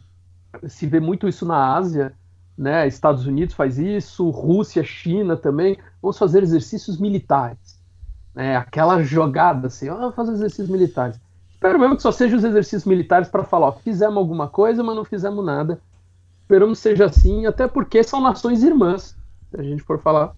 se vê muito isso na Ásia, né? Estados Unidos faz isso, Rússia, China também. Vamos fazer exercícios militares. Né? Aquela jogada assim, vamos fazer exercícios militares. Espero mesmo que só sejam os exercícios militares para falar, ó, fizemos alguma coisa, mas não fizemos nada. Esperamos que seja assim, até porque são nações irmãs, se a gente for falar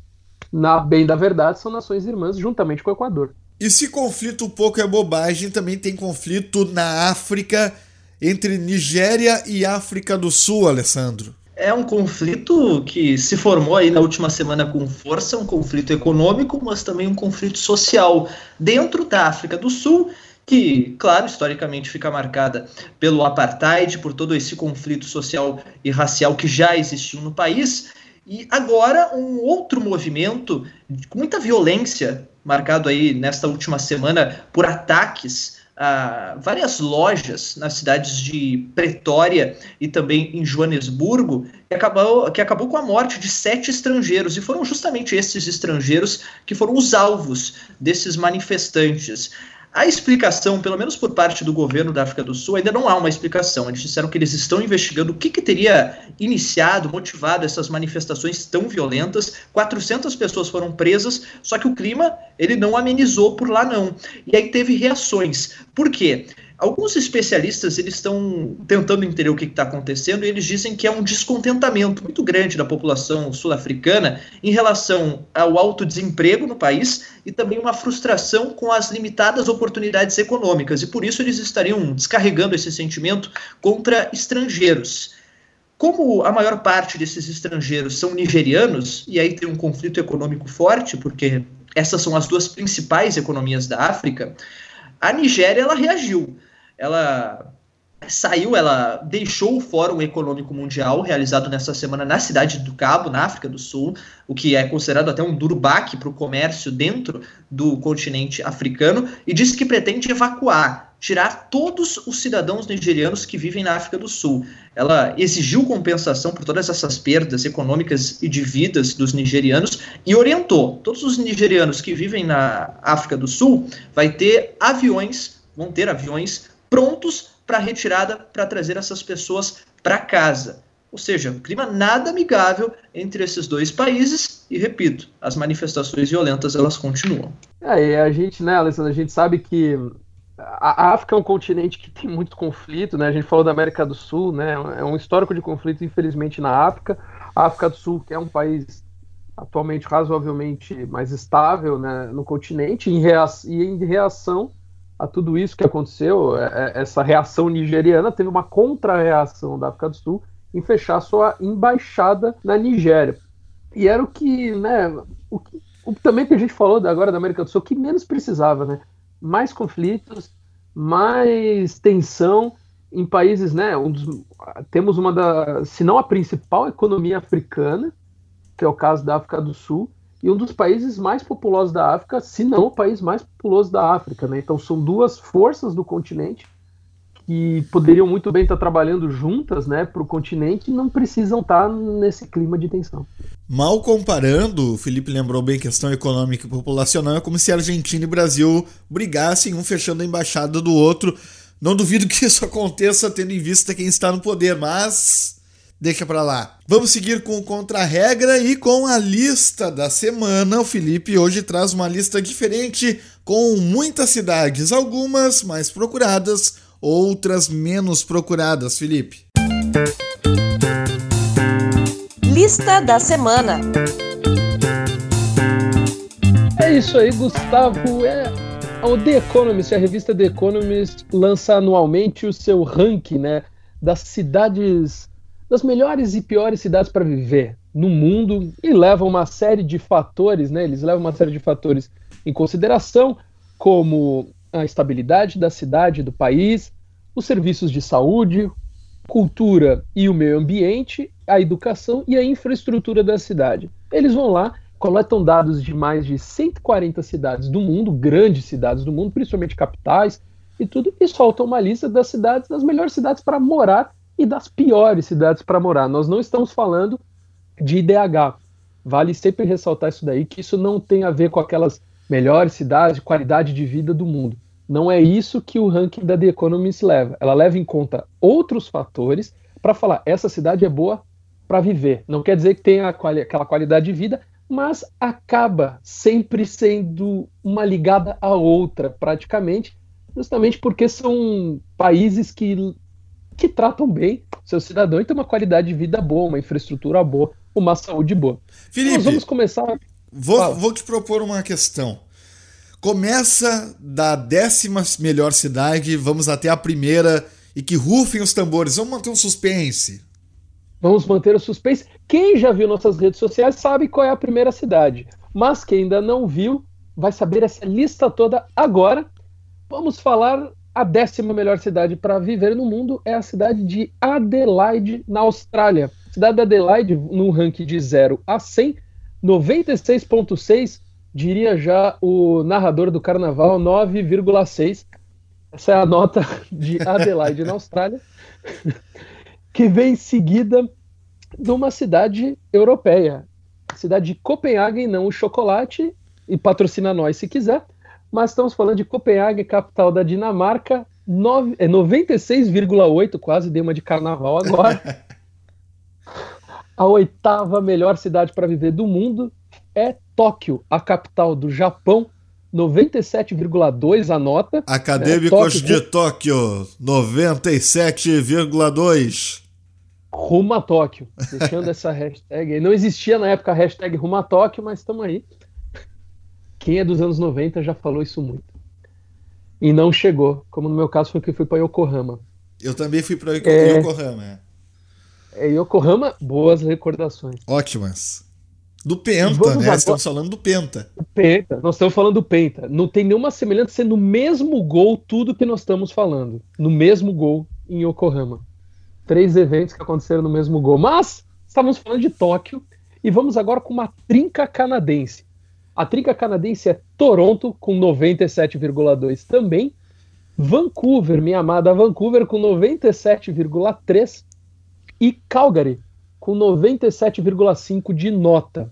na bem da verdade, são nações irmãs juntamente com o Equador. E se conflito um pouco é bobagem, também tem conflito na África entre Nigéria e África do Sul, Alessandro? É um conflito que se formou aí na última semana com força, um conflito econômico, mas também um conflito social dentro da África do Sul que, claro, historicamente fica marcada pelo apartheid, por todo esse conflito social e racial que já existiu no país, e agora um outro movimento com muita violência, marcado aí nesta última semana por ataques a várias lojas nas cidades de Pretória e também em Joanesburgo, que acabou, que acabou com a morte de sete estrangeiros, e foram justamente esses estrangeiros que foram os alvos desses manifestantes. A explicação, pelo menos por parte do governo da África do Sul, ainda não há uma explicação. Eles disseram que eles estão investigando o que, que teria iniciado, motivado essas manifestações tão violentas. 400 pessoas foram presas, só que o clima ele não amenizou por lá não. E aí teve reações. Por quê? Alguns especialistas eles estão tentando entender o que está acontecendo e eles dizem que é um descontentamento muito grande da população sul-africana em relação ao alto desemprego no país e também uma frustração com as limitadas oportunidades econômicas e por isso eles estariam descarregando esse sentimento contra estrangeiros. Como a maior parte desses estrangeiros são nigerianos, e aí tem um conflito econômico forte, porque essas são as duas principais economias da África, a Nigéria ela reagiu ela saiu, ela deixou o Fórum Econômico Mundial, realizado nessa semana na cidade do Cabo, na África do Sul, o que é considerado até um duro baque para o comércio dentro do continente africano, e disse que pretende evacuar, tirar todos os cidadãos nigerianos que vivem na África do Sul. Ela exigiu compensação por todas essas perdas econômicas e de vidas dos nigerianos e orientou todos os nigerianos que vivem na África do Sul vai ter aviões, vão ter aviões prontos para retirada para trazer essas pessoas para casa. Ou seja, um clima nada amigável entre esses dois países e, repito, as manifestações violentas elas continuam. É, a gente, né, Alessandro, a gente sabe que a África é um continente que tem muito conflito, né? A gente falou da América do Sul, né? É um histórico de conflito, infelizmente, na África. A África do Sul, que é um país atualmente razoavelmente mais estável né, no continente, em e em reação a tudo isso que aconteceu, é, é, essa reação nigeriana teve uma contra-reação da África do Sul em fechar sua embaixada na Nigéria. E era o que, né, o que, o, também que a gente falou agora da América do Sul, que menos precisava, né? Mais conflitos, mais tensão em países, né? Um dos, temos uma da, se não a principal economia africana, que é o caso da África do Sul, e um dos países mais populosos da África, se não o país mais populoso da África. Né? Então são duas forças do continente que poderiam muito bem estar trabalhando juntas né, para o continente e não precisam estar nesse clima de tensão. Mal comparando, o Felipe lembrou bem a questão econômica e populacional, é como se Argentina e Brasil brigassem, um fechando a embaixada do outro. Não duvido que isso [LAUGHS] aconteça tendo em vista quem está no poder, mas deixa para lá. Vamos seguir com o contra-regra e com a lista da semana. O Felipe hoje traz uma lista diferente com muitas cidades, algumas mais procuradas, outras menos procuradas, Felipe. Lista da semana. É isso aí, Gustavo. É o The Economist, a revista The Economist lança anualmente o seu ranking, né, das cidades das melhores e piores cidades para viver no mundo e levam uma série de fatores, né? Eles levam uma série de fatores em consideração, como a estabilidade da cidade, do país, os serviços de saúde, cultura e o meio ambiente, a educação e a infraestrutura da cidade. Eles vão lá, coletam dados de mais de 140 cidades do mundo, grandes cidades do mundo, principalmente capitais e tudo, e soltam uma lista das cidades, das melhores cidades para morar e das piores cidades para morar. Nós não estamos falando de IDH. Vale sempre ressaltar isso daí, que isso não tem a ver com aquelas melhores cidades, qualidade de vida do mundo. Não é isso que o ranking da The Economist leva. Ela leva em conta outros fatores para falar essa cidade é boa para viver. Não quer dizer que tenha quali aquela qualidade de vida, mas acaba sempre sendo uma ligada à outra, praticamente, justamente porque são países que que tratam bem seus cidadãos e têm uma qualidade de vida boa, uma infraestrutura boa, uma saúde boa. Felipe, Nós vamos começar. Vou, vou te propor uma questão. Começa da décima melhor cidade, vamos até a primeira E que rufem os tambores. Vamos manter um suspense. Vamos manter o suspense. Quem já viu nossas redes sociais sabe qual é a primeira cidade. Mas quem ainda não viu, vai saber essa lista toda agora. Vamos falar a décima melhor cidade para viver no mundo é a cidade de Adelaide, na Austrália. Cidade de Adelaide, no ranking de 0 a 100, 96,6, diria já o narrador do carnaval, 9,6. Essa é a nota de Adelaide, na Austrália, [LAUGHS] que vem seguida de uma cidade europeia, a cidade de Copenhague, não o chocolate, e patrocina nós se quiser, mas estamos falando de Copenhague, capital da Dinamarca, 9, é 96,8, quase dei uma de carnaval agora. [LAUGHS] a oitava melhor cidade para viver do mundo é Tóquio, a capital do Japão, 97,2 a nota. Acadêmicos é, Tóquio, de Tóquio, 97,2. Rumo a Tóquio, deixando essa hashtag. Não existia na época a hashtag Rumo a Tóquio, mas estamos aí. Quem é dos anos 90 já falou isso muito. E não chegou, como no meu caso foi que eu fui para Yokohama. Eu também fui para é... Yokohama. É, Yokohama, boas recordações. Ótimas. Do Penta, né? Agora... Estamos falando do Penta. Penta, nós estamos falando do Penta. Não tem nenhuma semelhança ser no mesmo gol tudo que nós estamos falando. No mesmo gol em Yokohama. Três eventos que aconteceram no mesmo gol. Mas estávamos falando de Tóquio e vamos agora com uma trinca canadense. A trinca canadense é Toronto, com 97,2 também. Vancouver, minha amada Vancouver, com 97,3. E Calgary, com 97,5 de nota.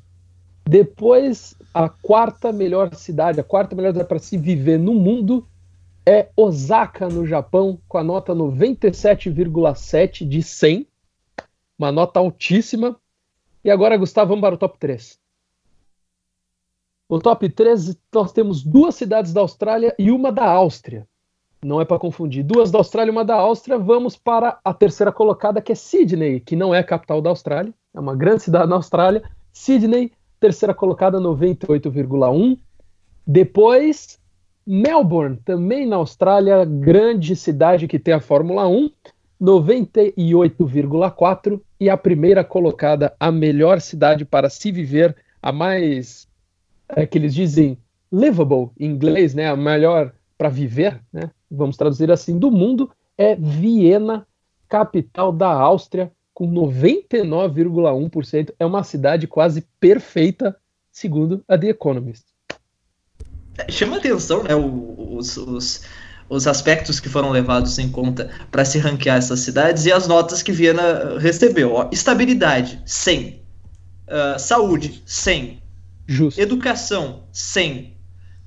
Depois, a quarta melhor cidade, a quarta melhor cidade para se viver no mundo é Osaka, no Japão, com a nota 97,7 de 100. Uma nota altíssima. E agora, Gustavo, vamos para o top 3. No top 3, nós temos duas cidades da Austrália e uma da Áustria. Não é para confundir. Duas da Austrália e uma da Áustria. Vamos para a terceira colocada, que é Sydney, que não é a capital da Austrália. É uma grande cidade na Austrália. Sydney, terceira colocada, 98,1. Depois, Melbourne, também na Austrália, grande cidade que tem a Fórmula 1, 98,4. E a primeira colocada, a melhor cidade para se viver, a mais é, que eles dizem livable em inglês, né, a melhor para viver, né, vamos traduzir assim, do mundo, é Viena, capital da Áustria, com 99,1%. É uma cidade quase perfeita, segundo a The Economist. É, chama atenção, né, os, os, os aspectos que foram levados em conta para se ranquear essas cidades e as notas que Viena recebeu. Ó, estabilidade, 100. Uh, ah, saúde, 100. Justo. Educação, 100.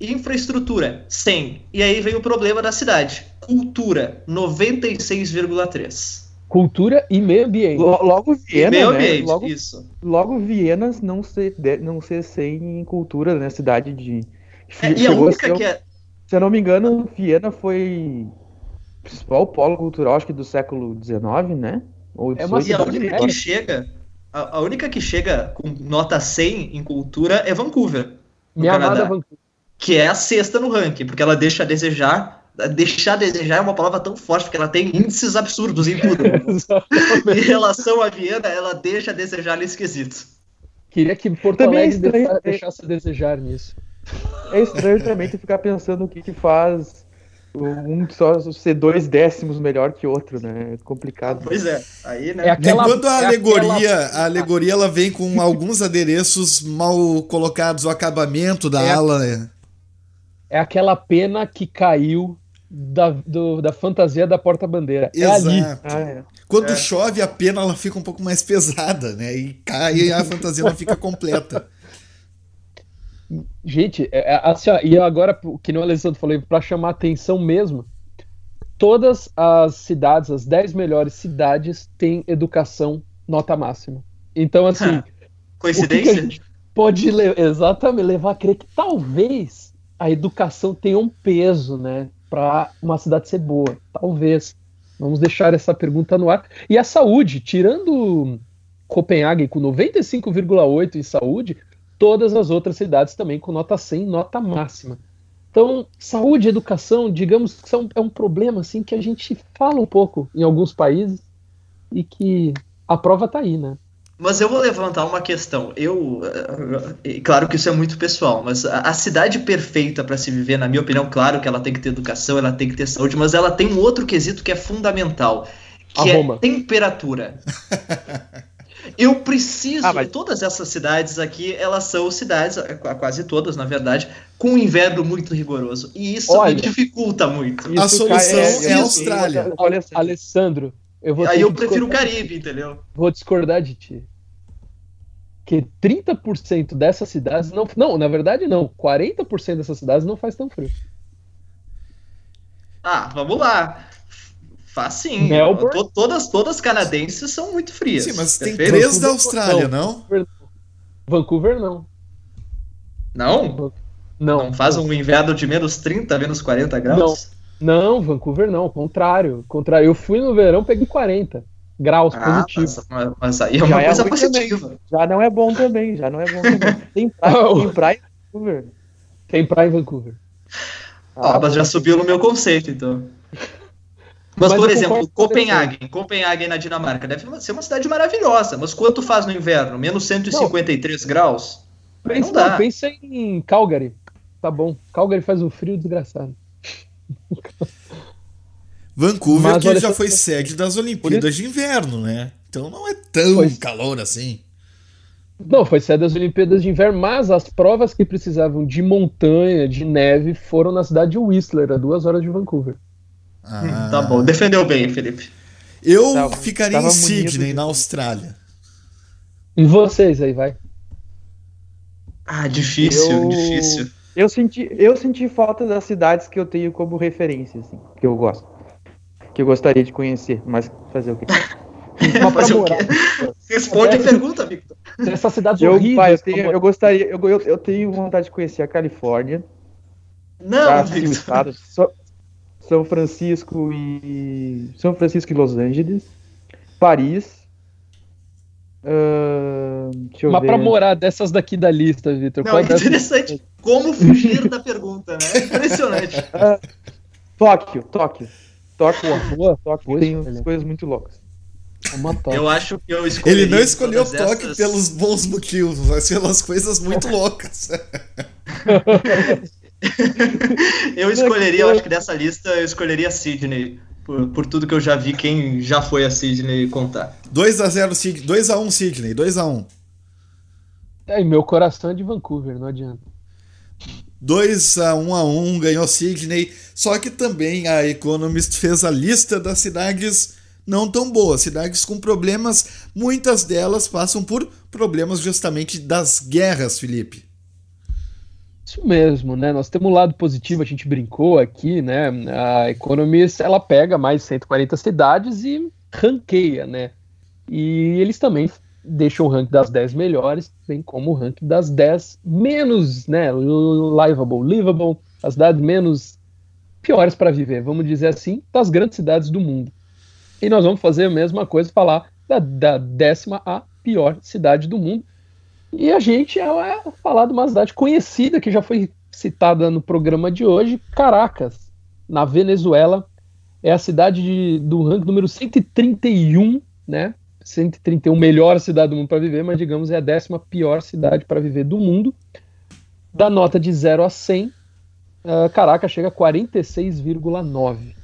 Infraestrutura, 100. E aí vem o problema da cidade. Cultura, 96,3. Cultura e meio ambiente. Logo Viena, meio né? ambiente, logo, isso. Logo Viena não ser, não ser sem em cultura, né? Cidade de... É, e a única que é... Se eu não me engano, Viena foi o principal polo cultural, acho que do século XIX, né? Ou é uma e a única que chega a, a, única que chega com nota 100 em cultura é Vancouver. Minha Canadá, Vancouver. Que é a sexta no ranking, porque ela deixa a desejar. Deixar a desejar é uma palavra tão forte, porque ela tem índices absurdos em tudo. [LAUGHS] em relação a Viena, ela deixa a desejar nesse quesito. Queria que Porto também é Alegre é deixasse a desejar nisso. É estranho também tu ficar pensando o que, que faz um só ser dois décimos melhor que outro, né? É complicado. Pois é. Aí, né? É aquela, Enquanto a é alegoria, aquela... a alegoria ela vem com alguns adereços mal colocados, o acabamento da é ala. Né? É aquela pena que caiu da, do, da fantasia da porta-bandeira. É ali. Ah, é. Quando é. chove, a pena ela fica um pouco mais [LAUGHS] pesada, né? E cai e a fantasia não fica completa. Gente, é, é, assim, ó, e agora, que o Alessandro falou, para chamar atenção mesmo, todas as cidades, as 10 melhores cidades, têm educação nota máxima. Então, assim. [LAUGHS] Coincidência? Que que pode exatamente levar a crer que talvez a educação tenha um peso, né, para uma cidade ser boa. Talvez. Vamos deixar essa pergunta no ar. E a saúde, tirando Copenhague com 95,8 em saúde, todas as outras cidades também com nota 100, nota máxima. Então, saúde e educação, digamos que são, é um problema assim que a gente fala um pouco em alguns países e que a prova está aí, né? Mas eu vou levantar uma questão. Eu, é, claro que isso é muito pessoal, mas a, cidade perfeita para se viver, na minha opinião, claro que ela tem que ter educação, ela tem que ter saúde, mas ela tem um outro quesito que é fundamental, que a é Roma. temperatura. [LAUGHS] Eu preciso. Ah, mas... Todas essas cidades aqui, elas são cidades, quase todas, na verdade, com um inverno muito rigoroso. E isso Olha, me dificulta muito. A solução é, é a Austrália. Olha, Alessandro, eu vou Aí eu prefiro o Caribe, entendeu? Vou discordar de ti. Que 30% dessas cidades não. Não, na verdade não. 40% dessas cidades não faz tão frio. Ah, vamos lá. Faz sim. Melbourne? Todas, todas canadenses são muito frias. Sim, mas tem três da Austrália, não? Vancouver não. Não? Não. Não faz um inverno de menos 30, menos 40 graus? Não, não Vancouver não, contrário. contrário. Eu fui no verão, peguei 40 graus ah, positivo. Mas, mas, aí é uma já é coisa é positiva. Também. Já não é bom também, já não é bom também. [LAUGHS] Tem praia, tem praia em Vancouver. Tem praia em Vancouver. Ah, ah mas já subiu no meu conceito, então. Mas, mas por exemplo, Copenhague, Copenhague na Dinamarca, deve ser uma cidade maravilhosa, mas quanto faz no inverno? Menos 153 não. graus? Pensa, não dá. pensa em Calgary. Tá bom. Calgary faz um frio desgraçado. Vancouver mas, que já foi sede das Olimpíadas de Inverno, né? Então não é tão pois... calor assim. Não, foi sede das Olimpíadas de Inverno, mas as provas que precisavam de montanha, de neve, foram na cidade de Whistler, a duas horas de Vancouver. Ah. Tá bom, defendeu bem, Felipe. Eu tava, ficaria tava em Sydney, na Austrália. E vocês aí, vai? Ah, difícil, eu... difícil. Eu senti, eu senti falta das cidades que eu tenho como referência, assim, que eu gosto. Que eu gostaria de conhecer, mas fazer o quê? [LAUGHS] fazer o quê? Responde a pergunta, Victor. Essa cidade eu, pai, eu, tenho, eu gostaria, eu, eu, eu, tenho vontade de conhecer a Califórnia. Não, Victor. Estado, só, são Francisco e São Francisco e Los Angeles, Paris. Uh, Mas para morar dessas daqui da lista, Vitor. Não, é interessante. Dessas... Como fugir da pergunta, né? Impressionante. Uh, [LAUGHS] Tóquio, Tóquio. Tóquio, boa, Tóquio tem umas coisas muito loucas. Eu acho que eu escolhi. Ele não escolheu Tóquio essas... pelos bons motivos, mas pelas coisas muito [LAUGHS] loucas. [LAUGHS] [LAUGHS] eu escolheria, eu acho que dessa lista, eu escolheria Sydney. Por, por tudo que eu já vi, quem já foi a Sydney contar. 2x0 Sydney. 2x1 Sydney, 2x1. É, e meu coração é de Vancouver, não adianta. 2 a 1 a 1 ganhou Sydney, só que também a Economist fez a lista das cidades não tão boas, cidades com problemas, muitas delas passam por problemas justamente das guerras, Felipe. Isso mesmo, né? Nós temos um lado positivo, a gente brincou aqui, né? A Economist, ela pega mais 140 cidades e ranqueia, né? E eles também deixam o ranking das 10 melhores, bem como o ranking das 10 menos, né, livable, livable, as cidades menos piores para viver, vamos dizer assim, das grandes cidades do mundo. E nós vamos fazer a mesma coisa, falar da, da décima a pior cidade do mundo, e a gente é falar de uma cidade conhecida que já foi citada no programa de hoje, Caracas, na Venezuela. É a cidade de, do ranking número 131, né? 131 melhor cidade do mundo para viver, mas digamos é a décima pior cidade para viver do mundo. Da nota de 0 a 100, uh, Caracas chega a 46,9.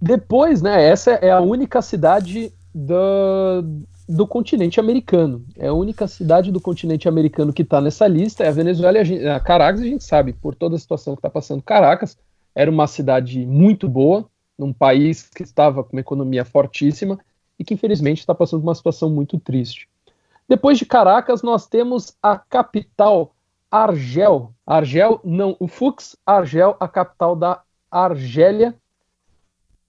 Depois, né, essa é a única cidade da, do continente americano. É a única cidade do continente americano que está nessa lista. É a Venezuela a, gente, a Caracas, a gente sabe, por toda a situação que está passando. Caracas era uma cidade muito boa, num país que estava com uma economia fortíssima e que infelizmente está passando por uma situação muito triste. Depois de Caracas, nós temos a capital Argel. Argel, não, o Fux Argel, a capital da Argélia,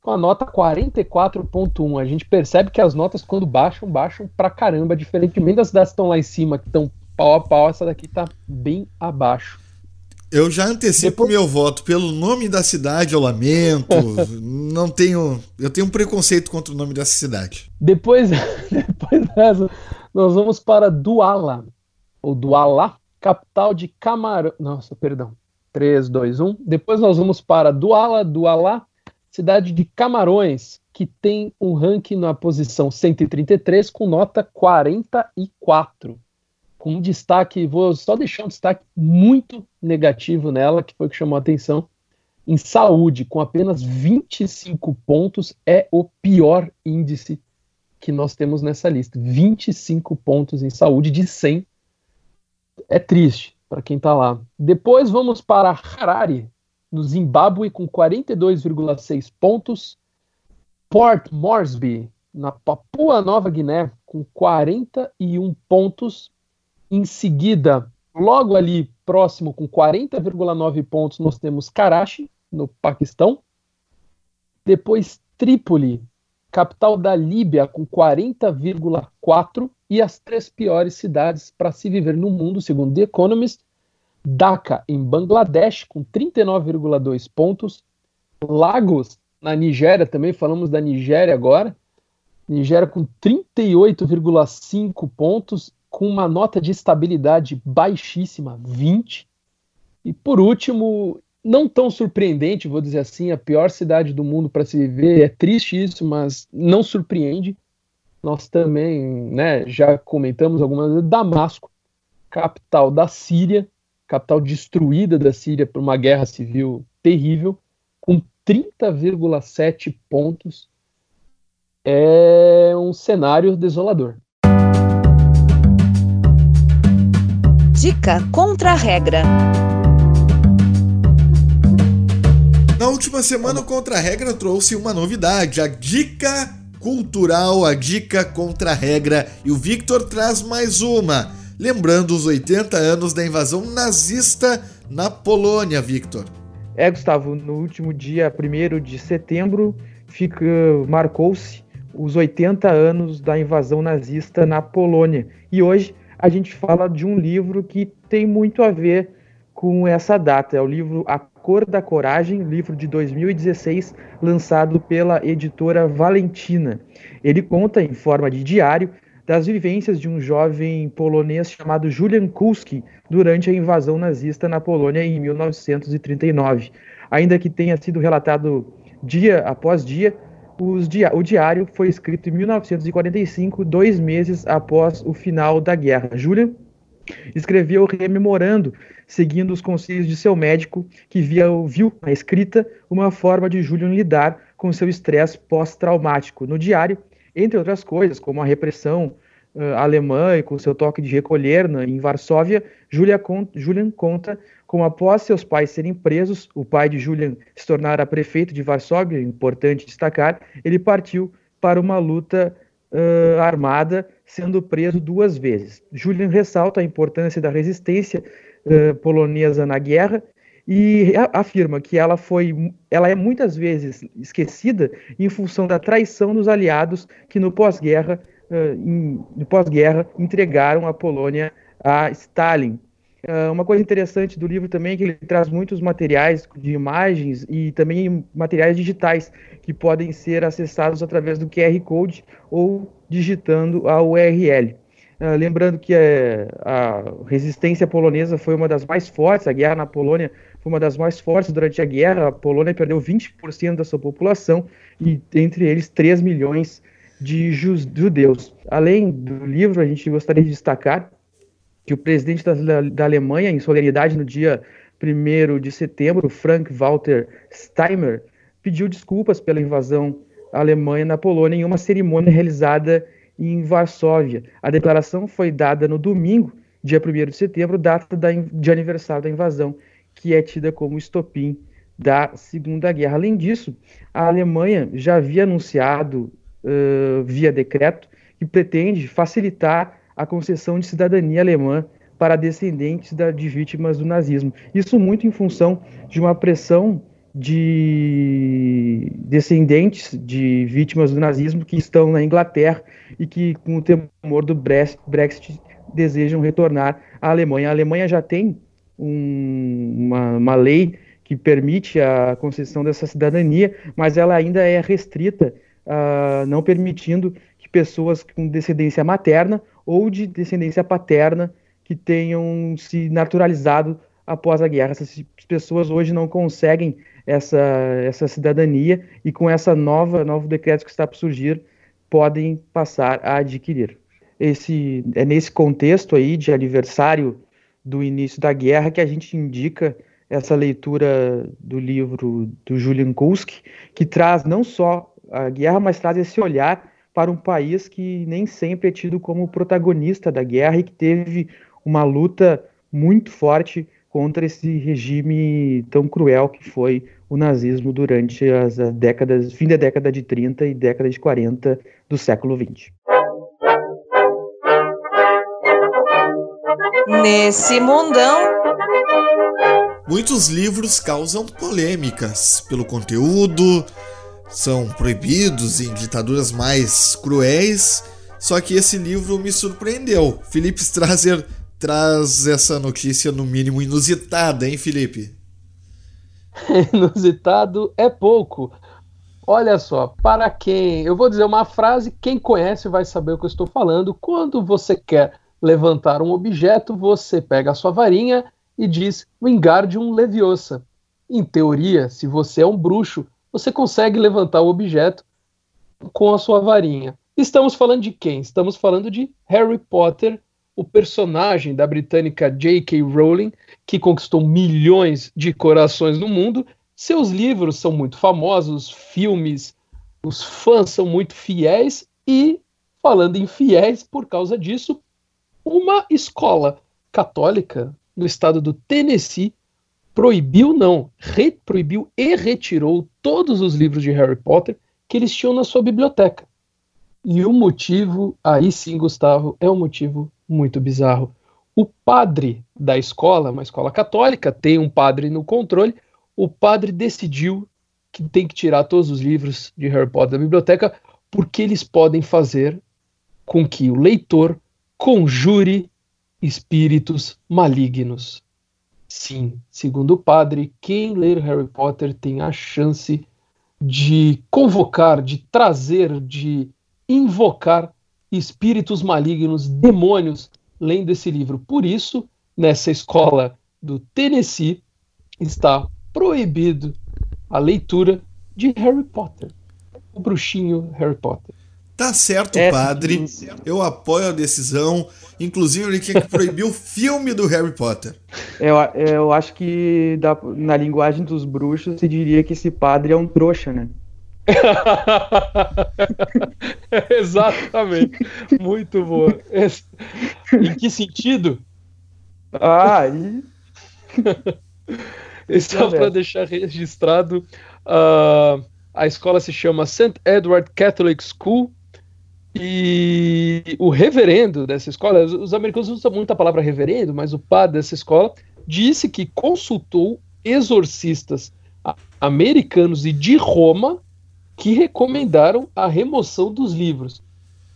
com a nota 44.1. A gente percebe que as notas, quando baixam, baixam pra caramba. Diferentemente das cidades que estão lá em cima, que estão pau a pau, essa daqui tá bem abaixo. Eu já antecipo Depois... meu voto pelo nome da cidade, eu lamento. [LAUGHS] não tenho. Eu tenho um preconceito contra o nome dessa cidade. Depois, [LAUGHS] depois dessa, nós vamos para Duala, ou Duala, capital de Camarão. Nossa, perdão. 3, 2, 1. Depois nós vamos para Duala, Dualá, cidade de Camarões, que tem um ranking na posição 133 com nota 44. Com um destaque, vou só deixar um destaque muito negativo nela, que foi o que chamou a atenção. Em saúde, com apenas 25 pontos, é o pior índice que nós temos nessa lista. 25 pontos em saúde de 100. É triste para quem está lá. Depois vamos para Harare, no Zimbábue, com 42,6 pontos. Port Moresby, na Papua Nova Guiné, com 41 pontos. Em seguida, logo ali próximo, com 40,9 pontos, nós temos Karachi, no Paquistão. Depois, Trípoli, capital da Líbia, com 40,4 e as três piores cidades para se viver no mundo, segundo The Economist. Dhaka, em Bangladesh, com 39,2 pontos. Lagos, na Nigéria, também falamos da Nigéria agora. Nigéria com 38,5 pontos, com uma nota de estabilidade baixíssima, 20. E por último, não tão surpreendente, vou dizer assim, a pior cidade do mundo para se viver. É triste isso, mas não surpreende. Nós também, né, já comentamos algumas vezes, Damasco, capital da Síria, capital destruída da Síria por uma guerra civil terrível, com 30,7 pontos. É um cenário desolador. Dica contra a regra. Na última semana, o Contra a Regra trouxe uma novidade, a dica cultural, a dica contra a regra, e o Victor traz mais uma, lembrando os 80 anos da invasão nazista na Polônia, Victor. É, Gustavo, no último dia 1 de setembro, marcou-se os 80 anos da invasão nazista na Polônia. E hoje a gente fala de um livro que tem muito a ver com essa data. É o livro A Cor da Coragem, livro de 2016, lançado pela editora Valentina. Ele conta, em forma de diário, das vivências de um jovem polonês chamado Julian Kulski durante a invasão nazista na Polônia em 1939. Ainda que tenha sido relatado dia após dia, o diário foi escrito em 1945, dois meses após o final da guerra. Julian escreveu rememorando seguindo os conselhos de seu médico, que via, viu na escrita uma forma de Julian lidar com seu estresse pós-traumático. No diário, entre outras coisas, como a repressão uh, alemã e com seu toque de recolher na, em Varsóvia, Julia con Julian conta como após seus pais serem presos, o pai de Julian se tornara prefeito de Varsóvia, importante destacar, ele partiu para uma luta uh, armada, sendo preso duas vezes. Julian ressalta a importância da resistência uh, polonesa na guerra e afirma que ela foi, ela é muitas vezes esquecida em função da traição dos aliados que no pós-guerra, no pós-guerra entregaram a Polônia a Stalin. Uma coisa interessante do livro também é que ele traz muitos materiais de imagens e também materiais digitais que podem ser acessados através do QR Code ou digitando a URL. Uh, lembrando que uh, a resistência polonesa foi uma das mais fortes, a guerra na Polônia foi uma das mais fortes durante a guerra. A Polônia perdeu 20% da sua população e, entre eles, 3 milhões de judeus. Além do livro, a gente gostaria de destacar que o presidente da, da Alemanha, em solenidade no dia 1 de setembro, Frank-Walter Steinmeier, pediu desculpas pela invasão Alemanha na Polônia em uma cerimônia realizada em Varsóvia. A declaração foi dada no domingo, dia 1 de setembro, data da, de aniversário da invasão, que é tida como estopim da Segunda Guerra. Além disso, a Alemanha já havia anunciado, uh, via decreto, que pretende facilitar a concessão de cidadania alemã para descendentes da, de vítimas do nazismo. Isso muito em função de uma pressão de descendentes de vítimas do nazismo que estão na Inglaterra e que, com o temor do Brexit, desejam retornar à Alemanha. A Alemanha já tem um, uma, uma lei que permite a concessão dessa cidadania, mas ela ainda é restrita, uh, não permitindo que pessoas com descendência materna ou de descendência paterna que tenham se naturalizado após a guerra. Essas pessoas hoje não conseguem essa, essa cidadania e com essa nova novo decreto que está por surgir podem passar a adquirir. Esse é nesse contexto aí de aniversário do início da guerra que a gente indica essa leitura do livro do Julian Kulski, que traz não só a guerra, mas traz esse olhar para um país que nem sempre é tido como protagonista da guerra e que teve uma luta muito forte contra esse regime tão cruel que foi o nazismo durante as décadas, fim da década de 30 e década de 40 do século 20. Nesse mundão. Muitos livros causam polêmicas pelo conteúdo, são proibidos em ditaduras mais cruéis. Só que esse livro me surpreendeu. Felipe Strasser traz essa notícia, no mínimo, inusitada, hein, Felipe? [LAUGHS] Inusitado é pouco. Olha só, para quem. Eu vou dizer uma frase, quem conhece vai saber o que eu estou falando. Quando você quer levantar um objeto, você pega a sua varinha e diz Wingardium Leviosa. Em teoria, se você é um bruxo, você consegue levantar o objeto com a sua varinha. Estamos falando de quem? Estamos falando de Harry Potter o personagem da britânica J.K. Rowling, que conquistou milhões de corações no mundo. Seus livros são muito famosos, filmes, os fãs são muito fiéis e, falando em fiéis, por causa disso, uma escola católica no estado do Tennessee proibiu, não, proibiu e retirou todos os livros de Harry Potter que eles tinham na sua biblioteca. E o motivo, aí sim, Gustavo, é um motivo muito bizarro. O padre da escola, uma escola católica, tem um padre no controle. O padre decidiu que tem que tirar todos os livros de Harry Potter da biblioteca porque eles podem fazer com que o leitor conjure espíritos malignos. Sim, segundo o padre, quem ler Harry Potter tem a chance de convocar, de trazer, de invocar espíritos malignos, demônios, lendo esse livro. Por isso, nessa escola do Tennessee, está proibido a leitura de Harry Potter. O bruxinho Harry Potter. Tá certo, é, padre. Eu apoio a decisão. Inclusive, ele tinha que proibir o filme do Harry Potter. Eu, eu acho que da, na linguagem dos bruxos se diria que esse padre é um trouxa, né? [LAUGHS] Exatamente. Muito boa. Em que sentido? Ah, e... [LAUGHS] Só para deixar registrado, uh, a escola se chama St. Edward Catholic School e o reverendo dessa escola, os americanos usam muito a palavra reverendo, mas o padre dessa escola disse que consultou exorcistas americanos e de Roma que recomendaram a remoção dos livros.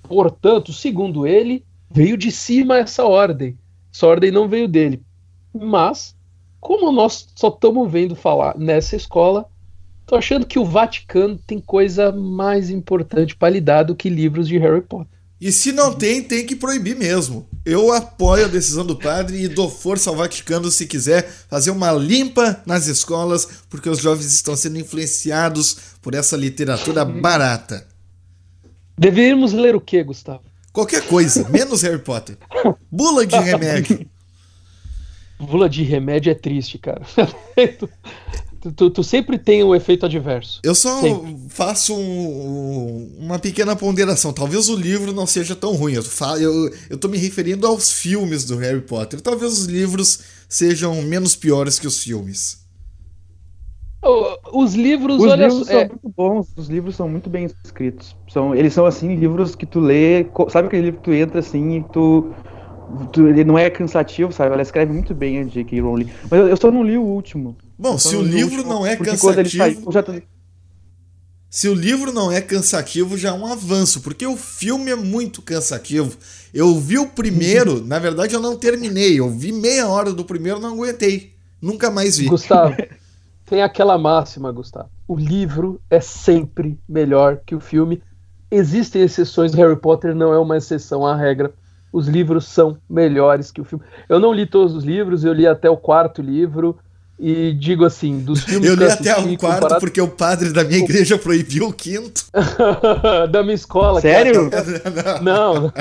Portanto, segundo ele, veio de cima essa ordem. Essa ordem não veio dele. Mas, como nós só estamos vendo falar nessa escola, tô achando que o Vaticano tem coisa mais importante para lidar do que livros de Harry Potter. E se não tem, tem que proibir mesmo. Eu apoio a decisão do padre e dou força ao Vaticano se quiser fazer uma limpa nas escolas, porque os jovens estão sendo influenciados por essa literatura barata. Deveríamos ler o que, Gustavo? Qualquer coisa, menos Harry Potter. Bula de remédio. [LAUGHS] Bula de remédio é triste, cara. [LAUGHS] Tu, tu, sempre tem o um efeito adverso. Eu só sempre. faço um, uma pequena ponderação. Talvez o livro não seja tão ruim. Eu, falo, eu, eu tô me referindo aos filmes do Harry Potter. Talvez os livros sejam menos piores que os filmes. Os livros, os livros são é... muito bons, os livros são muito bem escritos. São, eles são assim livros que tu lê, sabe aquele livro que tu entra assim e tu, tu ele não é cansativo, sabe? Ela escreve muito bem a J.K. Rowling. Mas eu, eu só não li o último. Bom, se o livro não é cansativo. Saiu, Se o livro não é cansativo, já é um avanço, porque o filme é muito cansativo. Eu vi o primeiro, na verdade eu não terminei. Eu vi meia hora do primeiro, não aguentei. Nunca mais vi. Gustavo, [LAUGHS] tem aquela máxima, Gustavo. O livro é sempre melhor que o filme. Existem exceções, Harry Potter não é uma exceção à regra. os livros são melhores que o filme. Eu não li todos os livros, eu li até o quarto livro. E digo assim, dos [LAUGHS] filmes Eu li que até o quarto comparado- porque o padre da minha [LAUGHS] igreja proibiu o quinto. [LAUGHS] da minha escola. Sério? cara. Não.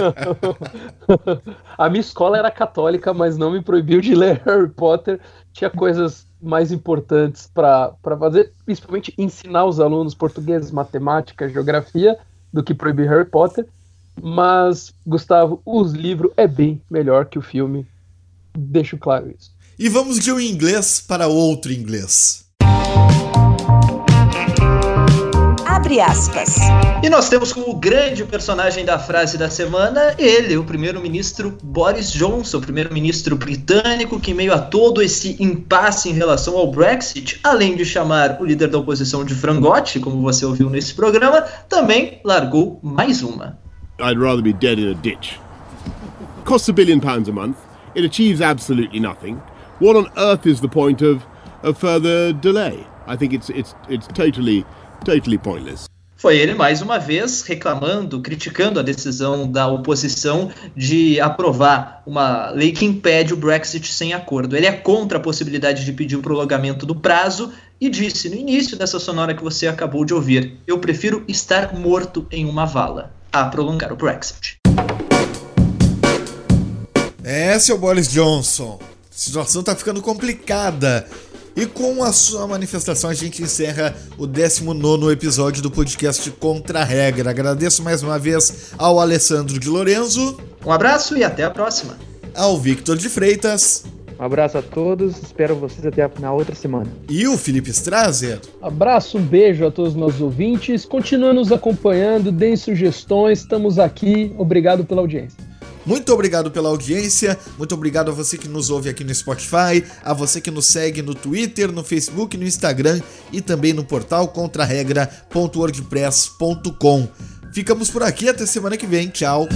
A minha escola era católica, mas não me proibiu de ler Harry Potter. Tinha coisas mais importantes para fazer, principalmente ensinar os alunos português, matemática, geografia, do que proibir Harry Potter. Mas, Gustavo, os livros é bem melhor que o filme. Deixo claro isso. E vamos de um inglês para outro inglês. Abre aspas. E nós temos como grande personagem da frase da semana ele, o primeiro-ministro Boris Johnson, o primeiro-ministro britânico, que, em meio a todo esse impasse em relação ao Brexit, além de chamar o líder da oposição de frangote, como você ouviu nesse programa, também largou mais uma. I'd rather be dead in a ditch. Costs a billion pounds a month. It achieves absolutely nothing. What on earth is the point of a further delay? I think it's it's it's totally totally pointless. Foi ele mais uma vez reclamando, criticando a decisão da oposição de aprovar uma lei que impede o Brexit sem acordo. Ele é contra a possibilidade de pedir o prolongamento do prazo e disse no início dessa sonora que você acabou de ouvir: Eu prefiro estar morto em uma vala a prolongar o Brexit. É, seu Boris Johnson. Situação tá ficando complicada. E com a sua manifestação a gente encerra o 19 episódio do podcast Contra a Regra. Agradeço mais uma vez ao Alessandro de Lorenzo, Um abraço e até a próxima. ao Victor de Freitas Um abraço a todos, espero vocês até na outra semana. e o Felipe Strazer. Abraço, um beijo a todos os nossos ouvintes. Continuem nos acompanhando, deem sugestões, estamos aqui. Obrigado pela audiência. Muito obrigado pela audiência, muito obrigado a você que nos ouve aqui no Spotify, a você que nos segue no Twitter, no Facebook, no Instagram e também no portal contraregra.wordpress.com. Ficamos por aqui, até semana que vem, tchau!